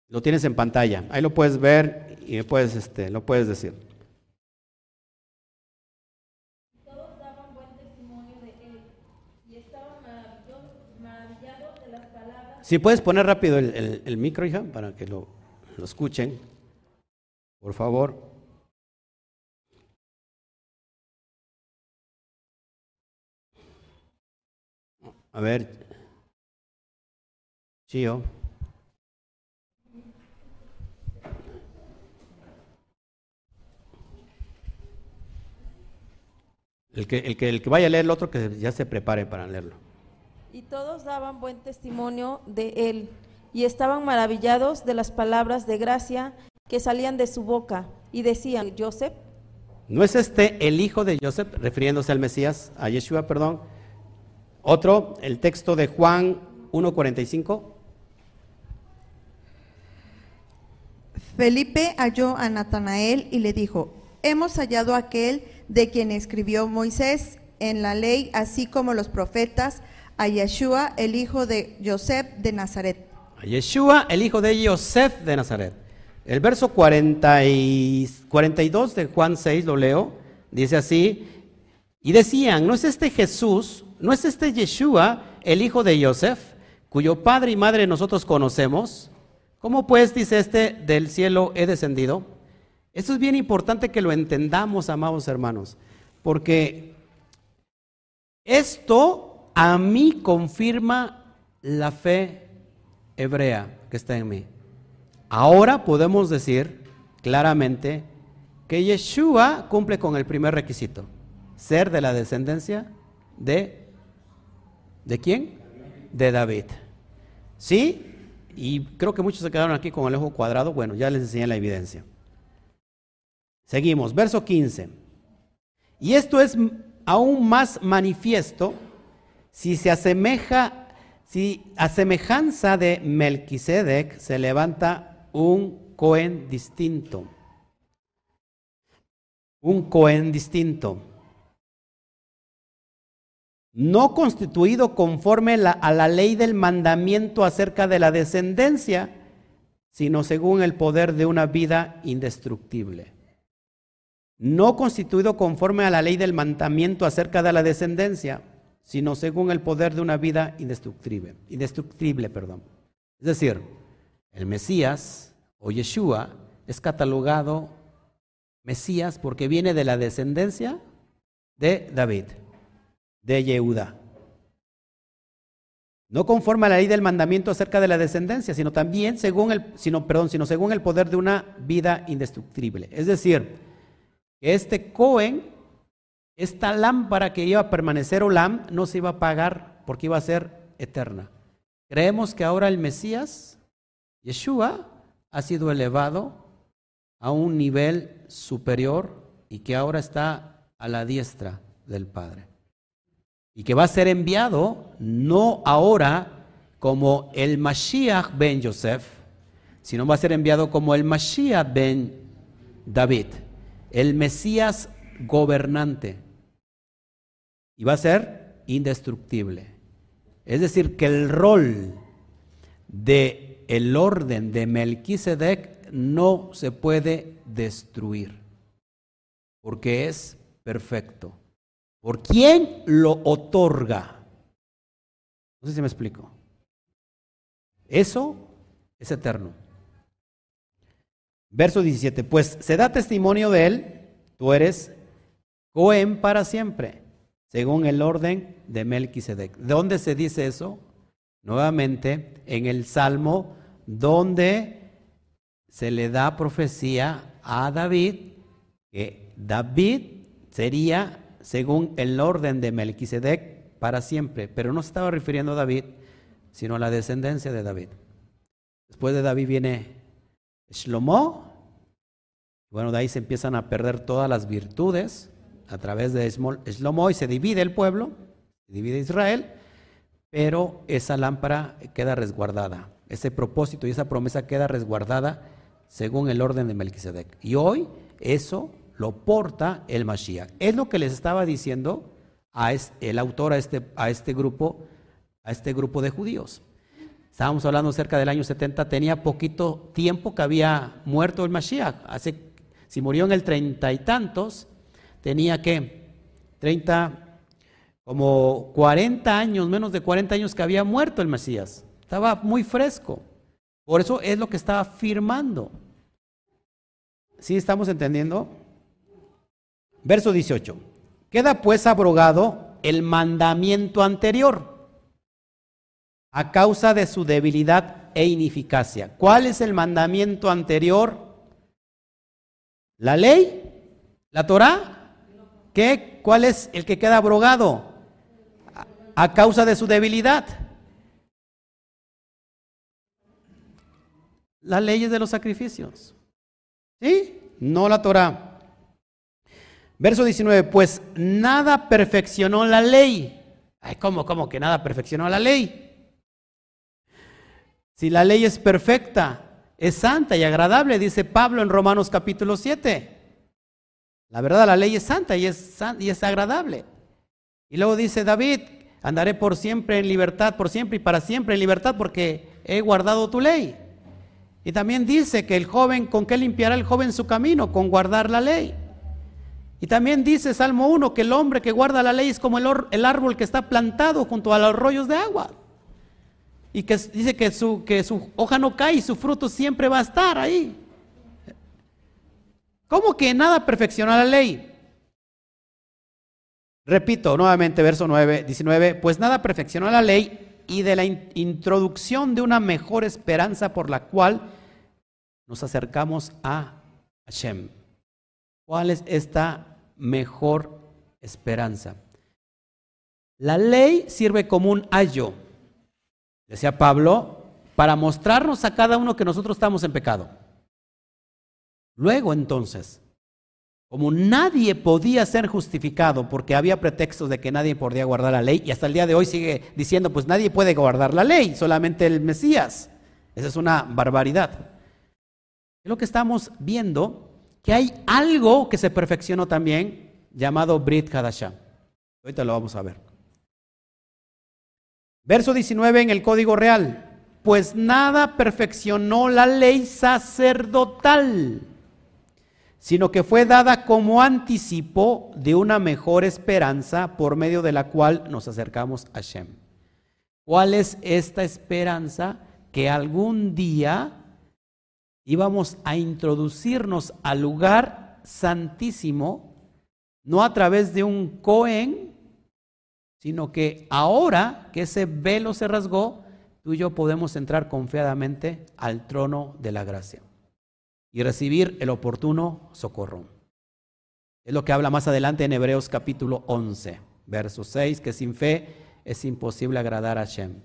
Lo tienes en pantalla. Ahí lo puedes ver y me puedes, este, lo puedes decir. Todos daban buen testimonio de él y estaban maravillo- maravillados de las palabras. Si puedes poner rápido el, el- el micro, hija, para que lo, lo escuchen. Por favor. A ver. Chío. El que, el, que, el que vaya a leer el otro, que ya se prepare para leerlo. Y todos daban buen testimonio de él y estaban maravillados de las palabras de gracia que salían de su boca y decían, Joseph, ¿No es este el hijo de Joseph, refiriéndose al Mesías, a Yeshua, perdón? Otro, el texto de Juan 1.45. Felipe halló a Natanael y le dijo, hemos hallado a aquel de quien escribió Moisés en la ley, así como los profetas, a Yeshua, el hijo de Joseph de Nazaret. A Yeshua, el hijo de Joseph de Nazaret. El verso 40 y 42 de Juan 6, lo leo, dice así, y decían, ¿no es este Jesús, no es este Yeshua, el hijo de Joseph, cuyo padre y madre nosotros conocemos? ¿Cómo pues, dice este, del cielo he descendido? Esto es bien importante que lo entendamos, amados hermanos, porque esto a mí confirma la fe hebrea que está en mí. Ahora podemos decir claramente que Yeshua cumple con el primer requisito, ser de la descendencia de ¿de quién? De David. ¿Sí? Y creo que muchos se quedaron aquí con el ojo cuadrado. Bueno, ya les enseñé la evidencia. Seguimos, verso 15. Y esto es aún más manifiesto si se asemeja, si a semejanza de Melquisedec se levanta un Cohen distinto. Un Cohen distinto. No constituido conforme a la ley del mandamiento acerca de la descendencia, sino según el poder de una vida indestructible no constituido conforme a la ley del mandamiento acerca de la descendencia, sino según el poder de una vida indestructible, indestructible, perdón. Es decir, el Mesías o Yeshua es catalogado Mesías porque viene de la descendencia de David, de Yehuda. No conforme a la ley del mandamiento acerca de la descendencia, sino también según el, sino, perdón, sino según el poder de una vida indestructible. Es decir, este Cohen, esta lámpara que iba a permanecer Olam, no se iba a apagar porque iba a ser eterna. Creemos que ahora el Mesías, Yeshua, ha sido elevado a un nivel superior y que ahora está a la diestra del Padre. Y que va a ser enviado no ahora como el Mashiach ben Yosef, sino va a ser enviado como el Mashiach ben David el Mesías gobernante. Y va a ser indestructible. Es decir, que el rol de el orden de Melquisedec no se puede destruir, porque es perfecto. ¿Por quién lo otorga? No sé si me explico. Eso es eterno. Verso 17, pues se da testimonio de él, tú eres Cohen para siempre, según el orden de Melquisedec. ¿De dónde se dice eso? Nuevamente en el Salmo donde se le da profecía a David que David sería según el orden de Melquisedec para siempre, pero no se estaba refiriendo a David, sino a la descendencia de David. Después de David viene Shlomo, bueno, de ahí se empiezan a perder todas las virtudes a través de Shlomo y se divide el pueblo, se divide Israel, pero esa lámpara queda resguardada, ese propósito y esa promesa queda resguardada según el orden de Melquisedec. Y hoy eso lo porta el Mashiach. Es lo que les estaba diciendo a el autor a este, a este grupo, a este grupo de judíos. Estábamos hablando cerca del año 70, tenía poquito tiempo que había muerto el Mashiach. Hace, si murió en el treinta y tantos, tenía que 30, como 40 años, menos de 40 años que había muerto el Mesías. Estaba muy fresco. Por eso es lo que estaba firmando. ¿Sí estamos entendiendo? Verso 18. Queda pues abrogado el mandamiento anterior a causa de su debilidad e ineficacia. ¿Cuál es el mandamiento anterior? ¿La ley? ¿La Torah? ¿Qué? ¿Cuál es el que queda abrogado? A causa de su debilidad. Las leyes de los sacrificios. ¿Sí? No la Torah. Verso 19, pues nada perfeccionó la ley. Ay, ¿cómo, cómo que nada perfeccionó la ley? Si la ley es perfecta, es santa y agradable, dice Pablo en Romanos capítulo 7. La verdad, la ley es santa y es, y es agradable. Y luego dice David, andaré por siempre en libertad, por siempre y para siempre en libertad, porque he guardado tu ley. Y también dice que el joven, ¿con qué limpiará el joven su camino? Con guardar la ley. Y también dice Salmo 1 que el hombre que guarda la ley es como el, el árbol que está plantado junto a los arroyos de agua. Y que dice que su, que su hoja no cae y su fruto siempre va a estar ahí. ¿Cómo que nada perfecciona la ley? Repito nuevamente, verso 9, 19, pues nada perfeccionó la ley y de la introducción de una mejor esperanza por la cual nos acercamos a Hashem. ¿Cuál es esta mejor esperanza? La ley sirve como un ayo, decía Pablo, para mostrarnos a cada uno que nosotros estamos en pecado. Luego entonces, como nadie podía ser justificado porque había pretextos de que nadie podía guardar la ley, y hasta el día de hoy sigue diciendo, pues nadie puede guardar la ley, solamente el Mesías. Esa es una barbaridad. Es lo que estamos viendo, que hay algo que se perfeccionó también, llamado Brit Hadashah. Ahorita lo vamos a ver. Verso 19 en el Código Real. Pues nada perfeccionó la ley sacerdotal, sino que fue dada como anticipo de una mejor esperanza por medio de la cual nos acercamos a Shem. ¿Cuál es esta esperanza? Que algún día íbamos a introducirnos al lugar santísimo, no a través de un Cohen, sino que ahora que ese velo se rasgó, tú y yo podemos entrar confiadamente al trono de la gracia y recibir el oportuno socorro. Es lo que habla más adelante en Hebreos capítulo 11, verso 6, que sin fe es imposible agradar a Shem.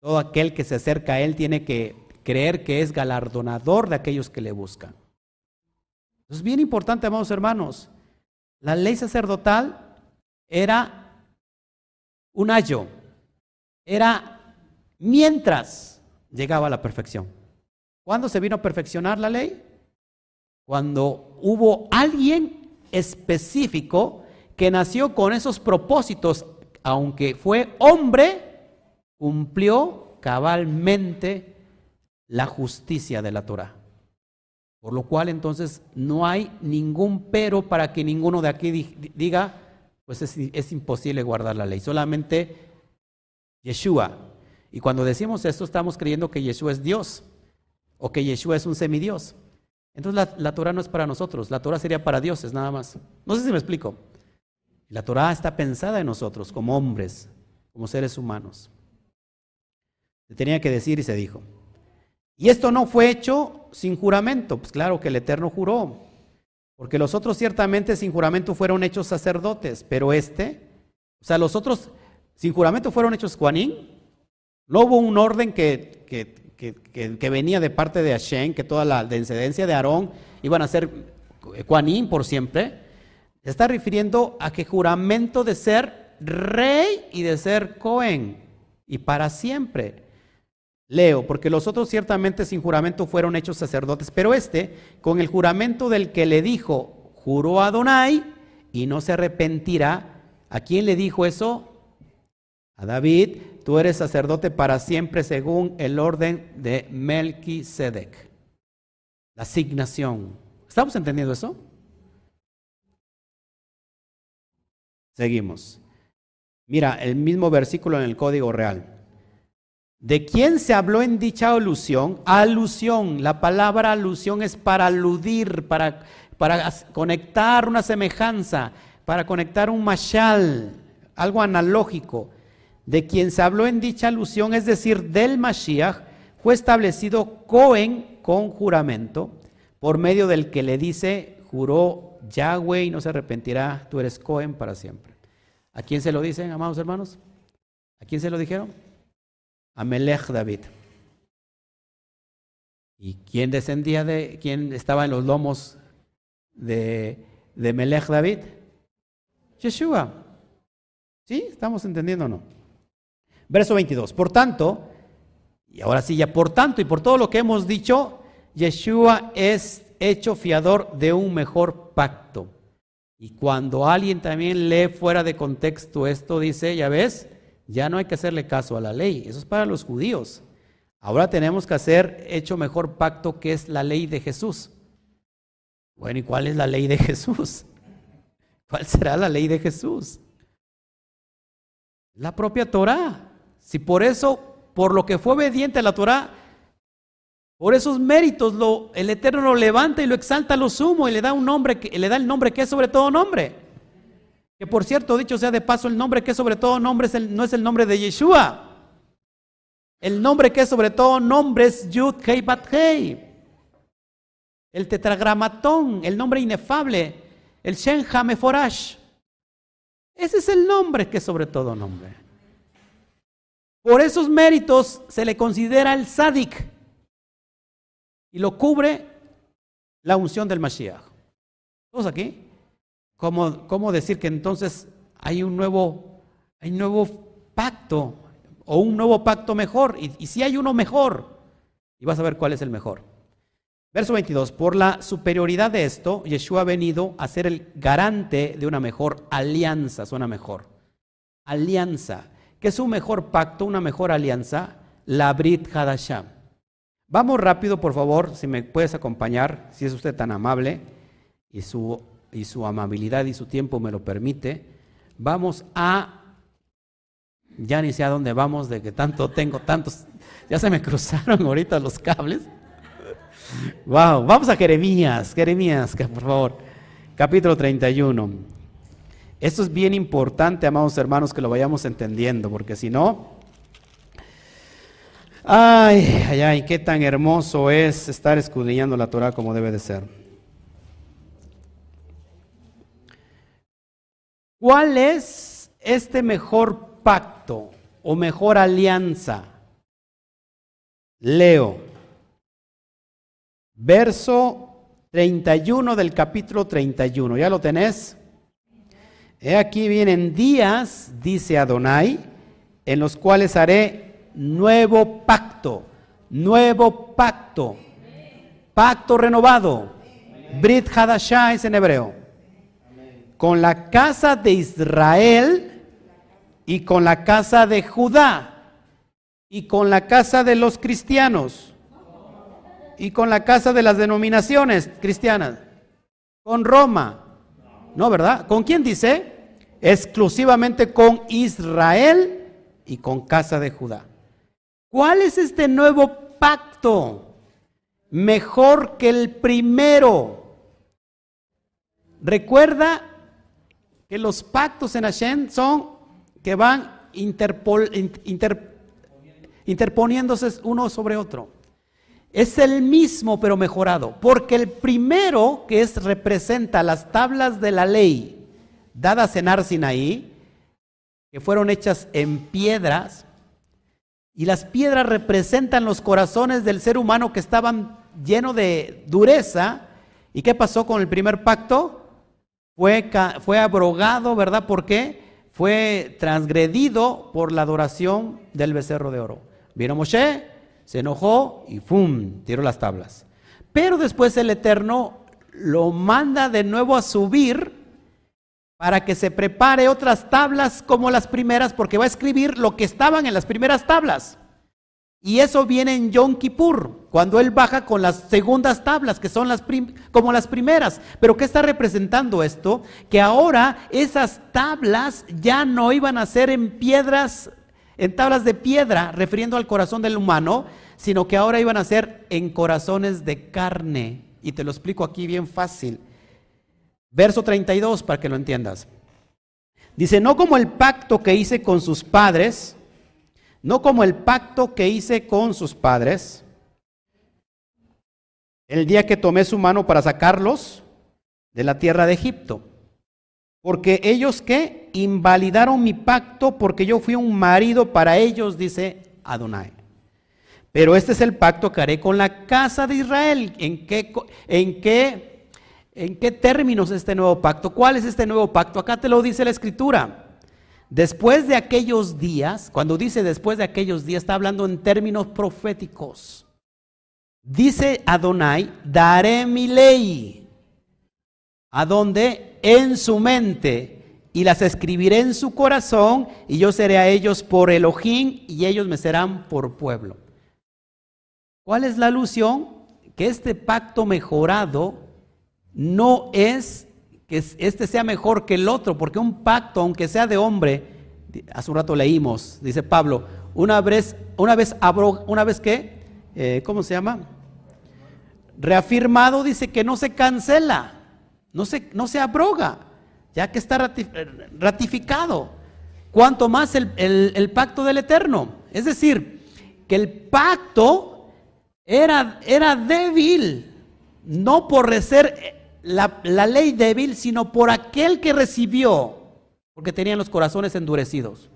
Todo aquel que se acerca a Él tiene que creer que es galardonador de aquellos que le buscan. Es bien importante, amados hermanos. La ley sacerdotal era un ayo, era mientras llegaba a la perfección. ¿Cuándo se vino a perfeccionar la ley? Cuando hubo alguien específico que nació con esos propósitos, aunque fue hombre, cumplió cabalmente la justicia de la Torah. Por lo cual entonces no hay ningún pero para que ninguno de aquí diga, pues es, imposible guardar la ley. Solamente Yeshua. Y cuando decimos esto estamos creyendo que Yeshua es Dios o que Yeshua es un semidios. Entonces la, la Torah no es para nosotros, la Torah sería para dioses nada más. No sé si me explico. La Torah está pensada en nosotros como hombres, como seres humanos. Se tenía que decir y se dijo. Y esto no fue hecho sin juramento. Pues claro que el Eterno juró. Porque los otros ciertamente sin juramento fueron hechos sacerdotes, pero este, o sea, los otros sin juramento fueron hechos Juanín. No hubo un orden que, que, venía de parte de Hashem, que toda la descendencia de Aarón iban a ser Juanín por siempre. Está refiriendo a que juramento de ser rey y de ser Cohen, y para siempre. Leo, porque los otros ciertamente sin juramento fueron hechos sacerdotes, pero este, con el juramento del que le dijo, juró a Adonai y no se arrepentirá. ¿A quién le dijo eso? A David, tú eres sacerdote para siempre según el orden de Melquisedec. La asignación. ¿Estamos entendiendo eso? Seguimos. Mira, el mismo versículo en el Código Real. ¿De quién se habló en dicha alusión? Alusión. La palabra alusión es para aludir, para, para conectar una semejanza, para conectar un mashal, algo analógico. De quien se habló en dicha alusión, es decir, del Mashiach, fue establecido Cohen con juramento, por medio del que le dice, juró Yahweh y no se arrepentirá, tú eres Cohen para siempre. ¿A quién se lo dicen, amados hermanos? ¿A quién se lo dijeron? a Melech David. ¿Y quién descendía de, quién estaba en los lomos de, de Melech David? Yeshua. ¿Sí? ¿Estamos entendiendo o no? Verso 22. Por tanto, y ahora sí ya, por tanto y por todo lo que hemos dicho, Yeshua es hecho fiador de un mejor pacto. Y cuando alguien también lee fuera de contexto esto, dice, ya ves, ya no hay que hacerle caso a la ley. Eso es para los judíos. Ahora tenemos que hacer hecho mejor pacto que es la ley de Jesús. Bueno, ¿y cuál es la ley de Jesús? ¿Cuál será la ley de Jesús? La propia Torah. Si por eso, por lo que fue obediente a la Torah, por esos méritos lo, el Eterno lo levanta y lo exalta a lo sumo y le da un nombre, le da el nombre que es sobre todo nombre. Que por cierto, dicho sea de paso, el nombre que es sobre todo nombre no es el nombre de Yeshua. El nombre que es sobre todo nombre es Yud Hei Bat Hei. El tetragramatón, el nombre inefable, el Shen Hameforash. Ese es el nombre que es sobre todo nombre. Por esos méritos se le considera el Sadik y lo cubre la unción del Mashiach. ¿Todos aquí? ¿Cómo, decir que entonces hay un nuevo, hay nuevo pacto o un nuevo pacto mejor? Y, si hay uno mejor, y vas a ver cuál es el mejor. Verso 22, por la superioridad de esto, Yeshua ha venido a ser el garante de una mejor alianza, suena mejor. Alianza. ¿Qué es un mejor pacto, una mejor alianza? La Brit Hadashah. Vamos rápido, por favor, si me puedes acompañar, si es usted tan amable, y su y su amabilidad y su tiempo me lo permite, vamos a, ya ni sé a dónde vamos, de que tanto tengo, tantos, ya se me cruzaron ahorita los cables. Wow, vamos a Jeremías, Jeremías, por favor, capítulo 31. Esto es bien importante, amados hermanos, que lo vayamos entendiendo, porque si no, ay, ay, ay, qué tan hermoso es estar escudriñando la Torah como debe de ser. ¿Cuál es este mejor pacto o mejor alianza? Leo. Verso 31 del capítulo 31. ¿Ya lo tenés? He aquí vienen días, dice Adonai, en los cuales haré nuevo pacto, nuevo pacto, pacto renovado. Brit Hadashah es en hebreo con la casa de Israel y con la casa de Judá y con la casa de los cristianos y con la casa de las denominaciones cristianas, con Roma. ¿No, verdad? ¿Con quién dice? Exclusivamente con Israel y con casa de Judá. ¿Cuál es este nuevo pacto? Mejor que el primero. Recuerda que los pactos en Hashem son que van interponiéndose uno sobre otro. Es el mismo pero mejorado, porque el primero que es representa las tablas de la ley dadas en Arsinaí, que fueron hechas en piedras, y las piedras representan los corazones del ser humano que estaban llenos de dureza. ¿Y qué pasó con el primer pacto? fue, abrogado, ¿verdad? ¿Por qué? Fue transgredido por la adoración del becerro de oro. Vino Moshe, se enojó y ¡fum! tiró las tablas. Pero después el Eterno lo manda de nuevo a subir para que se prepare otras tablas como las primeras, porque va a escribir lo que estaban en las primeras tablas. Y eso viene en Yom Kippur, cuando él baja con las segundas tablas, que son las como las primeras. Pero ¿qué está representando esto? Que ahora esas tablas ya no iban a ser en piedras, en tablas de piedra, refiriendo al corazón del humano, sino que ahora iban a ser en corazones de carne. Y te lo explico aquí bien fácil. Verso 32 para que lo entiendas. Dice, no como el pacto que hice con sus padres, no como el pacto que hice con sus padres, el día que tomé su mano para sacarlos de la tierra de Egipto. Porque ellos que invalidaron mi pacto porque yo fui un marido para ellos, dice Adonai. Pero este es el pacto que haré con la casa de Israel. ¿En qué, en qué, en qué términos este nuevo pacto? ¿Cuál es este nuevo pacto? Acá te lo dice la escritura. Después de aquellos días, cuando dice después de aquellos días, está hablando en términos proféticos. Dice Adonai, daré mi ley. ¿A dónde? En su mente. Y las escribiré en su corazón, y yo seré a ellos por Elohim, y ellos me serán por pueblo. ¿Cuál es la alusión? Que este pacto mejorado no es que este sea mejor que el otro, porque un pacto, aunque sea de hombre, hace un rato leímos, dice Pablo, una vez, una vez, una vez que, eh, ¿cómo se llama? Reafirmado dice que no se cancela, no se, no se abroga, ya que está ratificado. Cuanto más el, el pacto del Eterno. Es decir, que el pacto era, era débil, no por ser la, ley débil, sino por aquel que recibió, porque tenían los corazones endurecidos.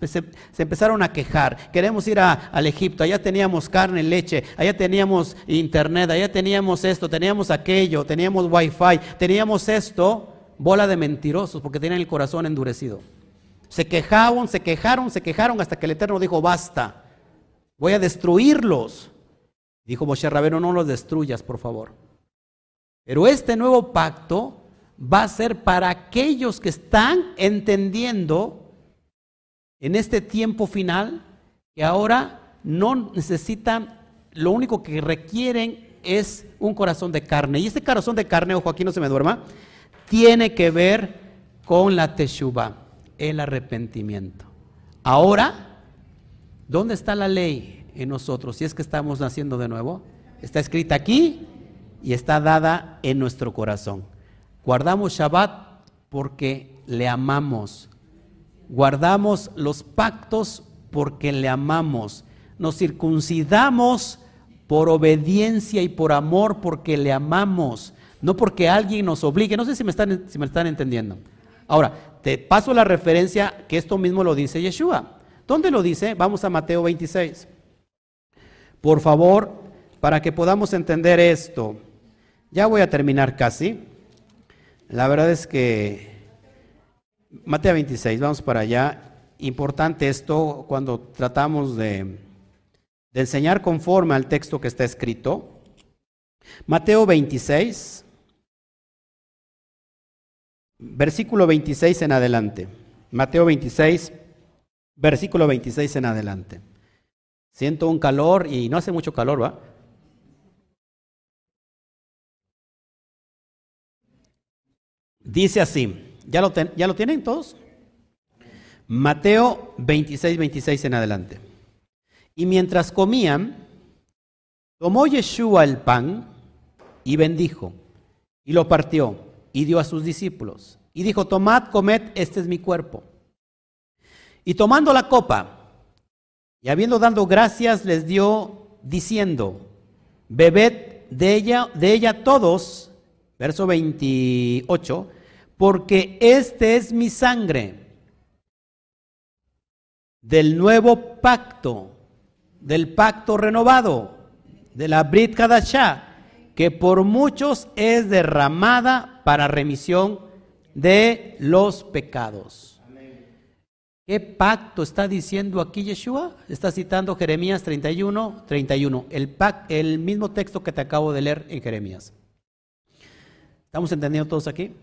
Se, empezaron a quejar. Queremos ir al Egipto, allá teníamos carne, leche, allá teníamos internet, allá teníamos esto, teníamos aquello, teníamos wifi, teníamos esto. Bola de mentirosos, porque tenían el corazón endurecido. Se quejaron, se quejaron, se quejaron hasta que el Eterno dijo, basta, voy a destruirlos. Dijo Moshe Rabeno, no los destruyas, por favor. Pero este nuevo pacto va a ser para aquellos que están entendiendo en este tiempo final que ahora no necesitan, lo único que requieren es un corazón de carne. Y este corazón de carne, ojo aquí no se me duerma, tiene que ver con la teshuva, el arrepentimiento. Ahora, ¿dónde está la ley en nosotros? Si es que estamos naciendo de nuevo, está escrita aquí y está dada en nuestro corazón. Guardamos Shabbat porque le amamos. Guardamos los pactos porque le amamos. Nos circuncidamos por obediencia y por amor porque le amamos. No porque alguien nos obligue. No sé si me están, si me están entendiendo. Ahora, te paso la referencia que esto mismo lo dice Yeshua. ¿Dónde lo dice? Vamos a Mateo 26. Por favor, para que podamos entender esto. Ya voy a terminar casi. La verdad es que Mateo 26, vamos para allá. Importante esto cuando tratamos de, enseñar conforme al texto que está escrito. Mateo 26, versículo 26 en adelante. Mateo 26, versículo 26 en adelante. Siento un calor y no hace mucho calor, ¿va? Dice así, ¿ya lo, ¿ya lo tienen todos? Mateo 26, 26 en adelante. Y mientras comían, tomó Yeshua el pan y bendijo, y lo partió, y dio a sus discípulos. Y dijo, tomad, comed, este es mi cuerpo. Y tomando la copa, y habiendo dado gracias, les dio, diciendo, bebed de ella, de ella todos, verso 28, porque este es mi sangre del nuevo pacto, del pacto renovado, de la Brit Kadashah, que por muchos es derramada para remisión de los pecados. ¿Qué pacto está diciendo aquí Yeshua? Está citando Jeremías 31, 31, el, el mismo texto que te acabo de leer en Jeremías. ¿Estamos entendiendo todos aquí?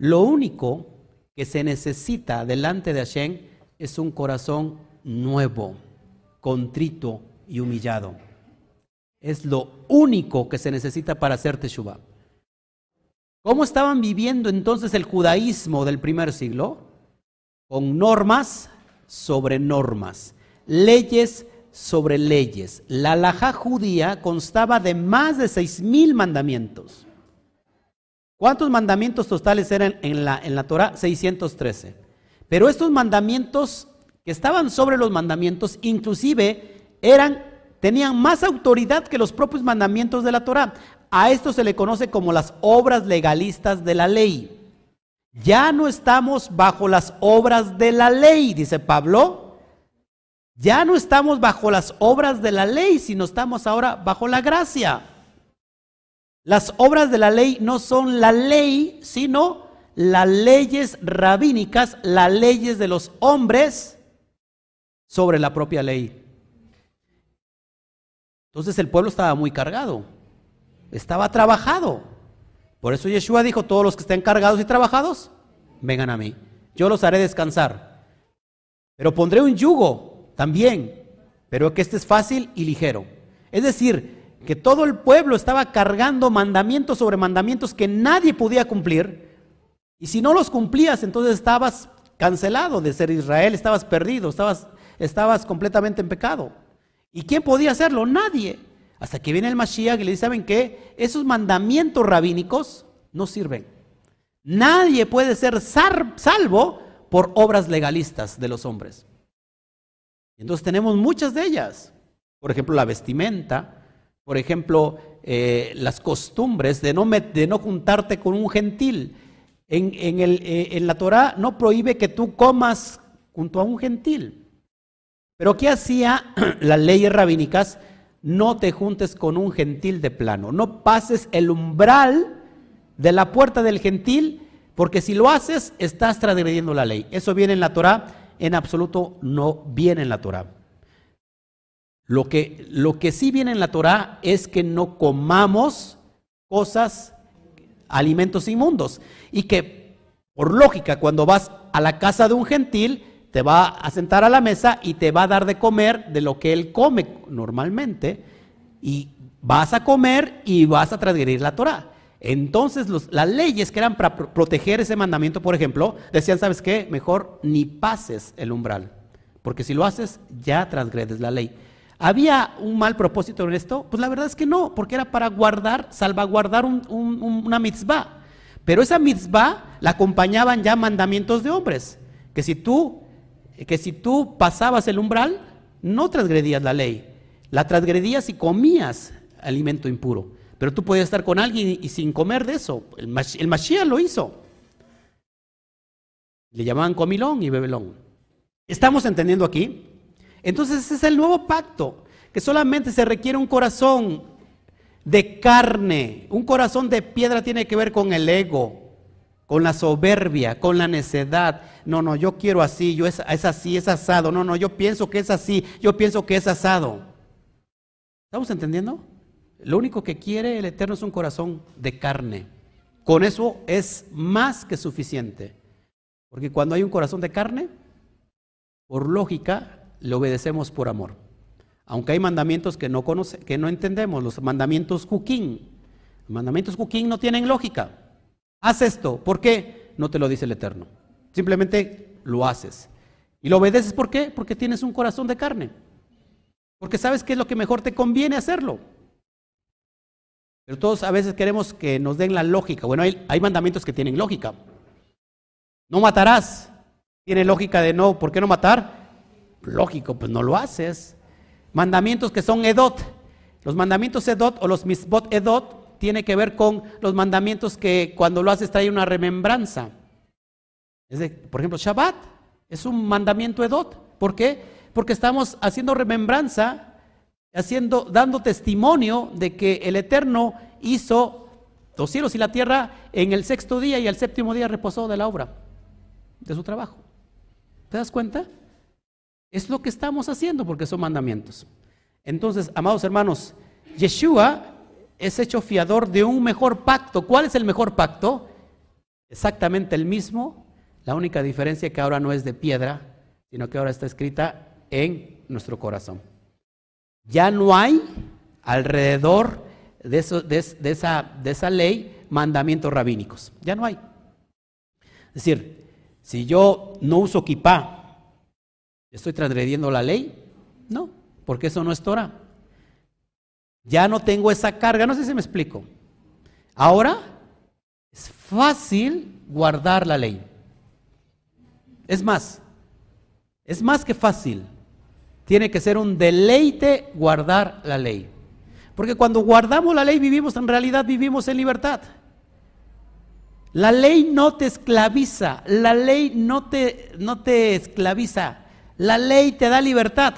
Lo único que se necesita delante de Hashem es un corazón nuevo, contrito y humillado. Es lo único que se necesita para hacer Teshuvah. ¿Cómo estaban viviendo entonces el judaísmo del primer siglo? Con normas sobre normas, leyes sobre leyes. La alajá judía constaba de más de seis mil mandamientos. ¿Cuántos mandamientos totales eran en la, en la Torah? 613. Pero estos mandamientos que estaban sobre los mandamientos, inclusive eran, tenían más autoridad que los propios mandamientos de la Torah. A esto se le conoce como las obras legalistas de la ley. Ya no estamos bajo las obras de la ley, dice Pablo, ya no estamos bajo las obras de la ley, sino estamos ahora bajo la gracia. Las obras de la ley no son la ley, sino las leyes rabínicas, las leyes de los hombres sobre la propia ley. Entonces el pueblo estaba muy cargado, estaba trabajado. Por eso Yeshua dijo, todos los que estén cargados y trabajados, vengan a mí. Yo los haré descansar. Pero pondré un yugo también, pero que este es fácil y ligero. Es decir, que todo el pueblo estaba cargando mandamientos sobre mandamientos que nadie podía cumplir, y si no los cumplías, entonces estabas cancelado de ser Israel, estabas perdido, estabas, estabas completamente en pecado. ¿Y quién podía hacerlo? Nadie. Hasta que viene el Mashiach y le dice, ¿saben qué? Esos mandamientos rabínicos no sirven. Nadie puede ser salvo por obras legalistas de los hombres. Entonces tenemos muchas de ellas. Por ejemplo, la vestimenta, por ejemplo, eh, las costumbres de no, de no, juntarte con un gentil. En, eh, en la Torah no prohíbe que tú comas junto a un gentil. Pero ¿qué hacía las leyes rabínicas? No te juntes con un gentil de plano. No pases el umbral de la puerta del gentil, porque si lo haces, estás transgrediendo la ley. Eso viene en la Torah en absoluto no viene en la Torah. Lo que, lo que sí viene en la Torah es que no comamos cosas, alimentos inmundos. Y que, por lógica, cuando vas a la casa de un gentil, te va a sentar a la mesa y te va a dar de comer de lo que él come normalmente. Y vas a comer y vas a transgredir la Torah. Entonces las leyes que eran para proteger ese mandamiento, por ejemplo, decían, ¿sabes qué? Mejor ni pases el umbral, porque si lo haces ya transgredes la ley. ¿Había un mal propósito en esto? Pues la verdad es que no, porque era para guardar, salvaguardar una mitzvah. Pero esa mitzvah la acompañaban ya mandamientos de hombres, que si tú, que si tú pasabas el umbral, no transgredías la ley, la transgredías y comías alimento impuro. Pero tú podías estar con alguien y, sin comer de eso. El, Mashiach lo hizo. Le llamaban comilón y bebelón. ¿Estamos entendiendo aquí? Entonces ese es el nuevo pacto, que solamente se requiere un corazón de carne. Un corazón de piedra tiene que ver con el ego, con la soberbia, con la necedad. No, no, yo quiero así, yo es, es así, es asado. No, no, yo pienso que es así, yo pienso que es asado. ¿Estamos entendiendo? Lo único que quiere el Eterno es un corazón de carne. Con eso es más que suficiente. Porque cuando hay un corazón de carne, por lógica, le obedecemos por amor. Aunque hay mandamientos que no, conoce, que no entendemos, los mandamientos Juquín. Los mandamientos Juquín no tienen lógica. Haz esto. ¿Por qué? No te lo dice el Eterno. Simplemente lo haces. ¿Y lo obedeces por qué? Porque tienes un corazón de carne. Porque sabes que es lo que mejor te conviene hacerlo. Pero todos a veces queremos que nos den la lógica. Bueno, hay, mandamientos que tienen lógica. No matarás. Tiene lógica de no, ¿por qué no matar? Lógico, pues no lo haces. Mandamientos que son edot. Los mandamientos edot o los misbot edot tiene que ver con los mandamientos que cuando lo haces trae una remembranza. Es de, por ejemplo, Shabbat es un mandamiento edot. ¿Por qué? Porque estamos haciendo remembranza haciendo, dando testimonio de que el Eterno hizo los cielos y la tierra en el sexto día y el séptimo día reposó de la obra, de su trabajo. ¿Te das cuenta? Es lo que estamos haciendo porque son mandamientos. Entonces, amados hermanos, Yeshua es hecho fiador de un mejor pacto. ¿Cuál es el mejor pacto? Exactamente el mismo. La única diferencia es que ahora no es de piedra, sino que ahora está escrita en nuestro corazón. Ya no hay alrededor de, esa, de esa ley mandamientos rabínicos. Ya no hay. Es decir, si yo no uso kipá, ¿estoy transgrediendo la ley? No, porque eso no es Torah. Ya no tengo esa carga, no sé si me explico. Ahora es fácil guardar la ley. Es más, es más que fácil. Tiene que ser un deleite guardar la ley. Porque cuando guardamos la ley vivimos, en realidad vivimos en libertad. La ley no te esclaviza, la ley no te, no te esclaviza, la ley te da libertad.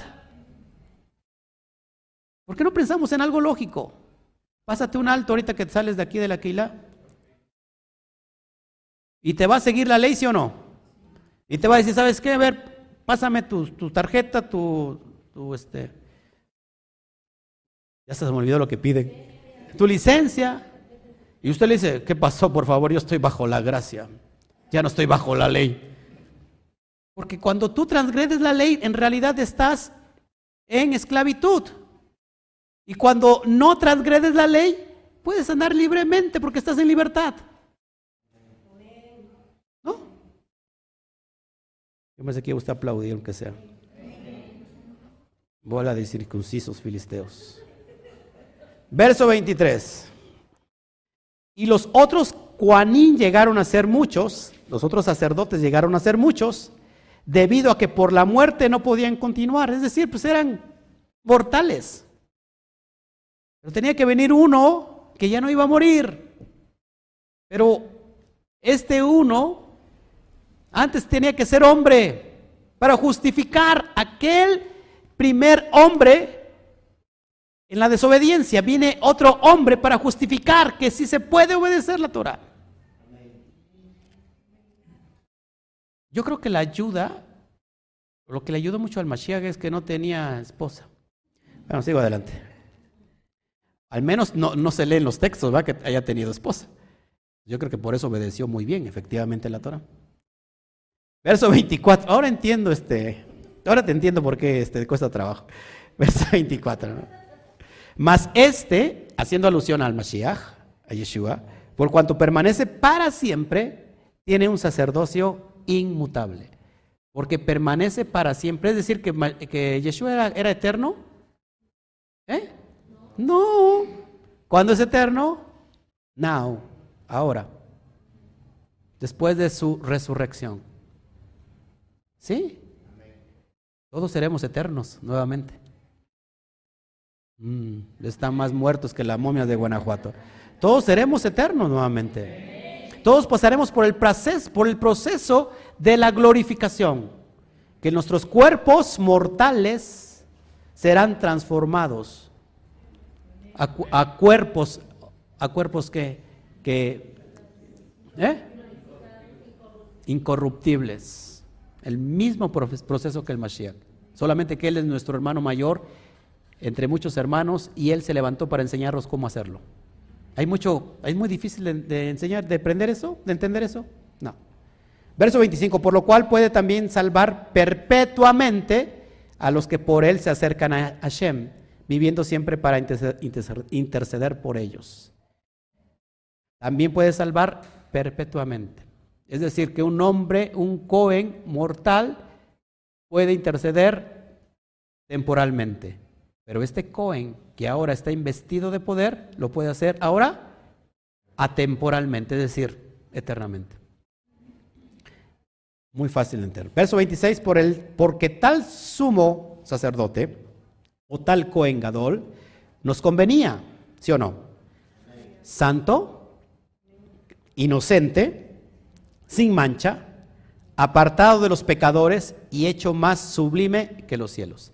¿Por qué no pensamos en algo lógico? Pásate un alto ahorita que sales de aquí de la Quila. ¿Y te va a seguir la ley, sí o no? Y te va a decir, ¿sabes qué? A ver, pásame tu, tarjeta, tu, tu, este. Ya se me olvidó lo que pide. Tu licencia. Y usted le dice, ¿qué pasó? Por favor, yo estoy bajo la gracia. Ya no estoy bajo la ley. Porque cuando tú transgredes la ley, en realidad estás en esclavitud. Y cuando no transgredes la ley, puedes andar libremente porque estás en libertad. ¿No? Yo me sé que usted aplaudir sea. Bola de circuncisos filisteos. Verso 23. Y los otros Juanín llegaron a ser muchos, los otros sacerdotes llegaron a ser muchos, debido a que por la muerte no podían continuar. Es decir, pues eran mortales. Pero tenía que venir uno que ya no iba a morir. Pero este uno antes tenía que ser hombre para justificar aquel primer hombre en la desobediencia. Viene otro hombre para justificar que sí se puede obedecer la Torah. Yo creo que la ayuda, lo que le ayudó mucho al Mashiach es que no tenía esposa. Bueno, sigo adelante. Al menos no, se lee en los textos, ¿va? Que haya tenido esposa. Yo creo que por eso obedeció muy bien, efectivamente, la Torah. Verso 24. Ahora entiendo este. Ahora te entiendo por qué este, cuesta trabajo. Verso 24. ¿no? Mas este, haciendo alusión al Mashiach, a Yeshua, por cuanto permanece para siempre, tiene un sacerdocio inmutable. Porque permanece para siempre. Es decir, que, que Yeshua era, eterno. ¿Eh? No. ¿Cuándo es eterno? Now, ahora. Después de su resurrección. ¿Sí? Todos seremos eternos nuevamente. Mm, están más muertos que las momias de Guanajuato. Todos seremos eternos nuevamente. Todos pasaremos por el proceso, por el proceso de la glorificación. Que nuestros cuerpos mortales serán transformados a, cuerpos, a cuerpos que, ¿eh? incorruptibles. El mismo proceso que el Mashiach. Solamente que Él es nuestro hermano mayor entre muchos hermanos y Él se levantó para enseñarnos cómo hacerlo. ¿Hay mucho, es muy difícil de, enseñar, de aprender eso, de entender eso? No. Verso 25, por lo cual puede también salvar perpetuamente a los que por Él se acercan a Hashem viviendo siempre para interceder por ellos. También puede salvar perpetuamente. Es decir, que un hombre, un Cohen mortal, puede interceder temporalmente. Pero este Cohen, que ahora está investido de poder, lo puede hacer ahora atemporalmente, es decir, eternamente. Muy fácil de entender. Verso 26, por el, porque tal sumo sacerdote, o tal Cohen Gadol, nos convenía, ¿sí o no? Santo, inocente, sin mancha, apartado de los pecadores y hecho más sublime que los cielos.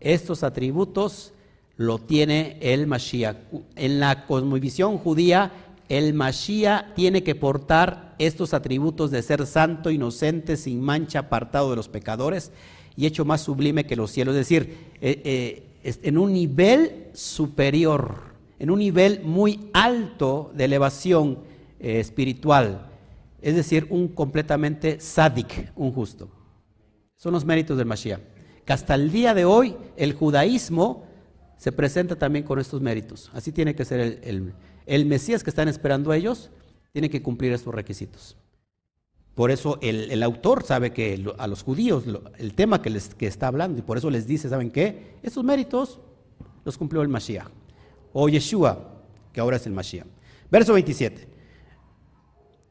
Estos atributos lo tiene el Mashiach. En la cosmovisión judía, el Mashiach tiene que portar estos atributos de ser santo, inocente, sin mancha, apartado de los pecadores y hecho más sublime que los cielos. Es decir, eh, eh, en un nivel superior, en un nivel muy alto de elevación eh, espiritual, es decir, un completamente sádic, un justo. Son los méritos del Mashiach. Que hasta el día de hoy el judaísmo se presenta también con estos méritos. Así tiene que ser el, el, Mesías que están esperando ellos, tiene que cumplir estos requisitos. Por eso el, autor sabe que a los judíos el tema que les que está hablando y por eso les dice, ¿saben qué? Estos méritos los cumplió el Mashiach. O Yeshua, que ahora es el Mashiach. Verso 27.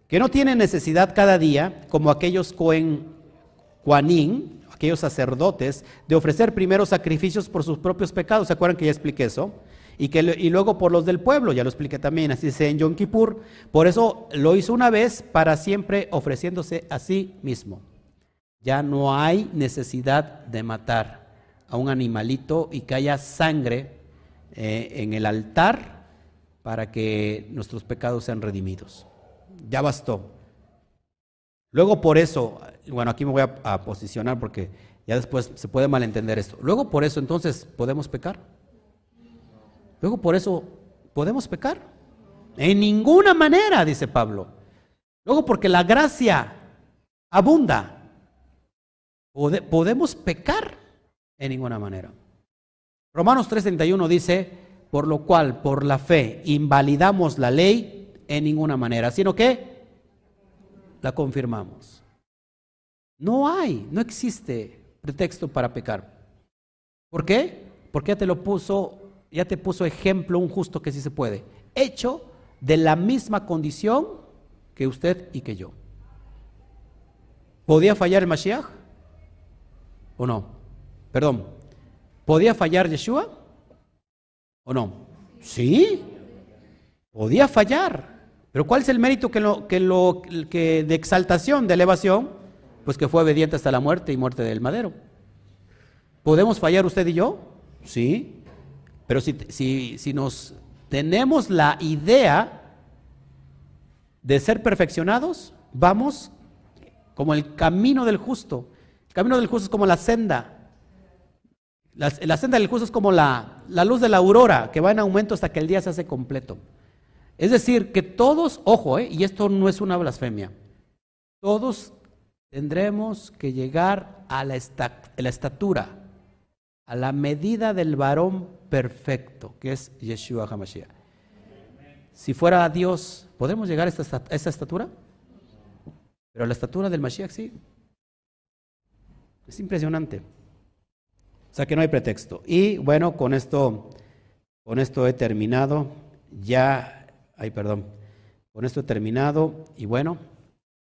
Que no tiene necesidad cada día, como aquellos Cohen, Juanín, aquellos sacerdotes, de ofrecer primero sacrificios por sus propios pecados. ¿Se acuerdan que ya expliqué eso? Y, que, y luego por los del pueblo, ya lo expliqué también, así dice en Yom Kippur. Por eso lo hizo una vez para siempre ofreciéndose a sí mismo. Ya no hay necesidad de matar a un animalito y que haya sangre eh, en el altar para que nuestros pecados sean redimidos. Ya bastó. Luego por eso, bueno, aquí me voy a, posicionar porque ya después se puede malentender esto. Luego por eso entonces podemos pecar. Luego por eso podemos pecar. En ninguna manera, dice Pablo. Luego porque la gracia abunda. podemos pecar en ninguna manera. Romanos 3:31 dice, por lo cual, por la fe, invalidamos la ley en ninguna manera, sino que la confirmamos. No hay, no existe pretexto para pecar. ¿Por qué? Porque ya te lo puso, ya te puso ejemplo un justo que sí se puede, hecho de la misma condición que usted y que yo. ¿Podía fallar el Mashiach? ¿O no? Perdón, ¿Podía fallar Yeshua? ¿O no? Sí, podía fallar. Pero ¿cuál es el mérito que, lo, que, lo, que de exaltación, de elevación? Pues que fue obediente hasta la muerte y muerte del madero. ¿Podemos fallar usted y yo? Sí. Pero si, si, si nos tenemos la idea de ser perfeccionados, vamos como el camino del justo. El camino del justo es como la senda la, senda del justo es como la, la luz de la aurora, que va en aumento hasta que el día se hace completo. Es decir, que todos, ojo, eh, y esto no es una blasfemia, todos tendremos que llegar a la, estatura, a la medida del varón perfecto, que es Yeshua HaMashiach. Si fuera Dios, ¿podemos llegar a esta, a esta estatura? Pero la estatura del Mashiach sí. Es impresionante. O sea que no hay pretexto. Y bueno, con esto, con esto he terminado. Ya, ay, perdón. Con esto he terminado. Y bueno,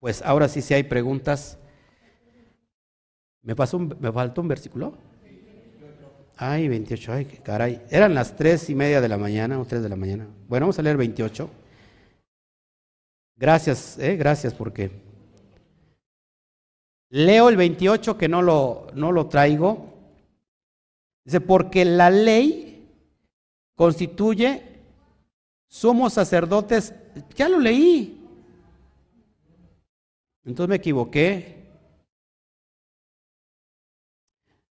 pues ahora sí, si hay preguntas. ¿Me, pasó ¿Me faltó un versículo? Ay, 28, ay, caray. Eran las tres y media de la mañana o tres de la mañana. Bueno, vamos a leer 28. Gracias, eh, gracias porque leo el 28 que no lo, no lo traigo. Dice, porque la ley constituye, somos sacerdotes, ya lo leí. Entonces me equivoqué.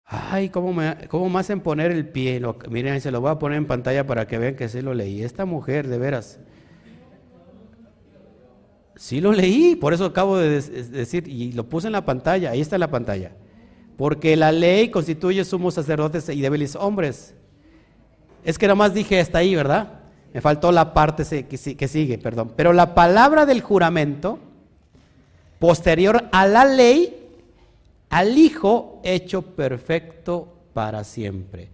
Ay, ¿cómo me, cómo hacen poner el pie? miren, se lo voy a poner en pantalla para que vean que sí lo leí. Esta mujer, de veras. Sí lo leí, por eso acabo de decir, y lo puse en la pantalla, ahí está en la pantalla. Porque la ley constituye sumos sacerdotes y débiles hombres. Es que nomás dije hasta ahí, ¿verdad? Me faltó la parte que sigue, perdón. Pero la palabra del juramento, posterior a la ley, al Hijo hecho perfecto para siempre.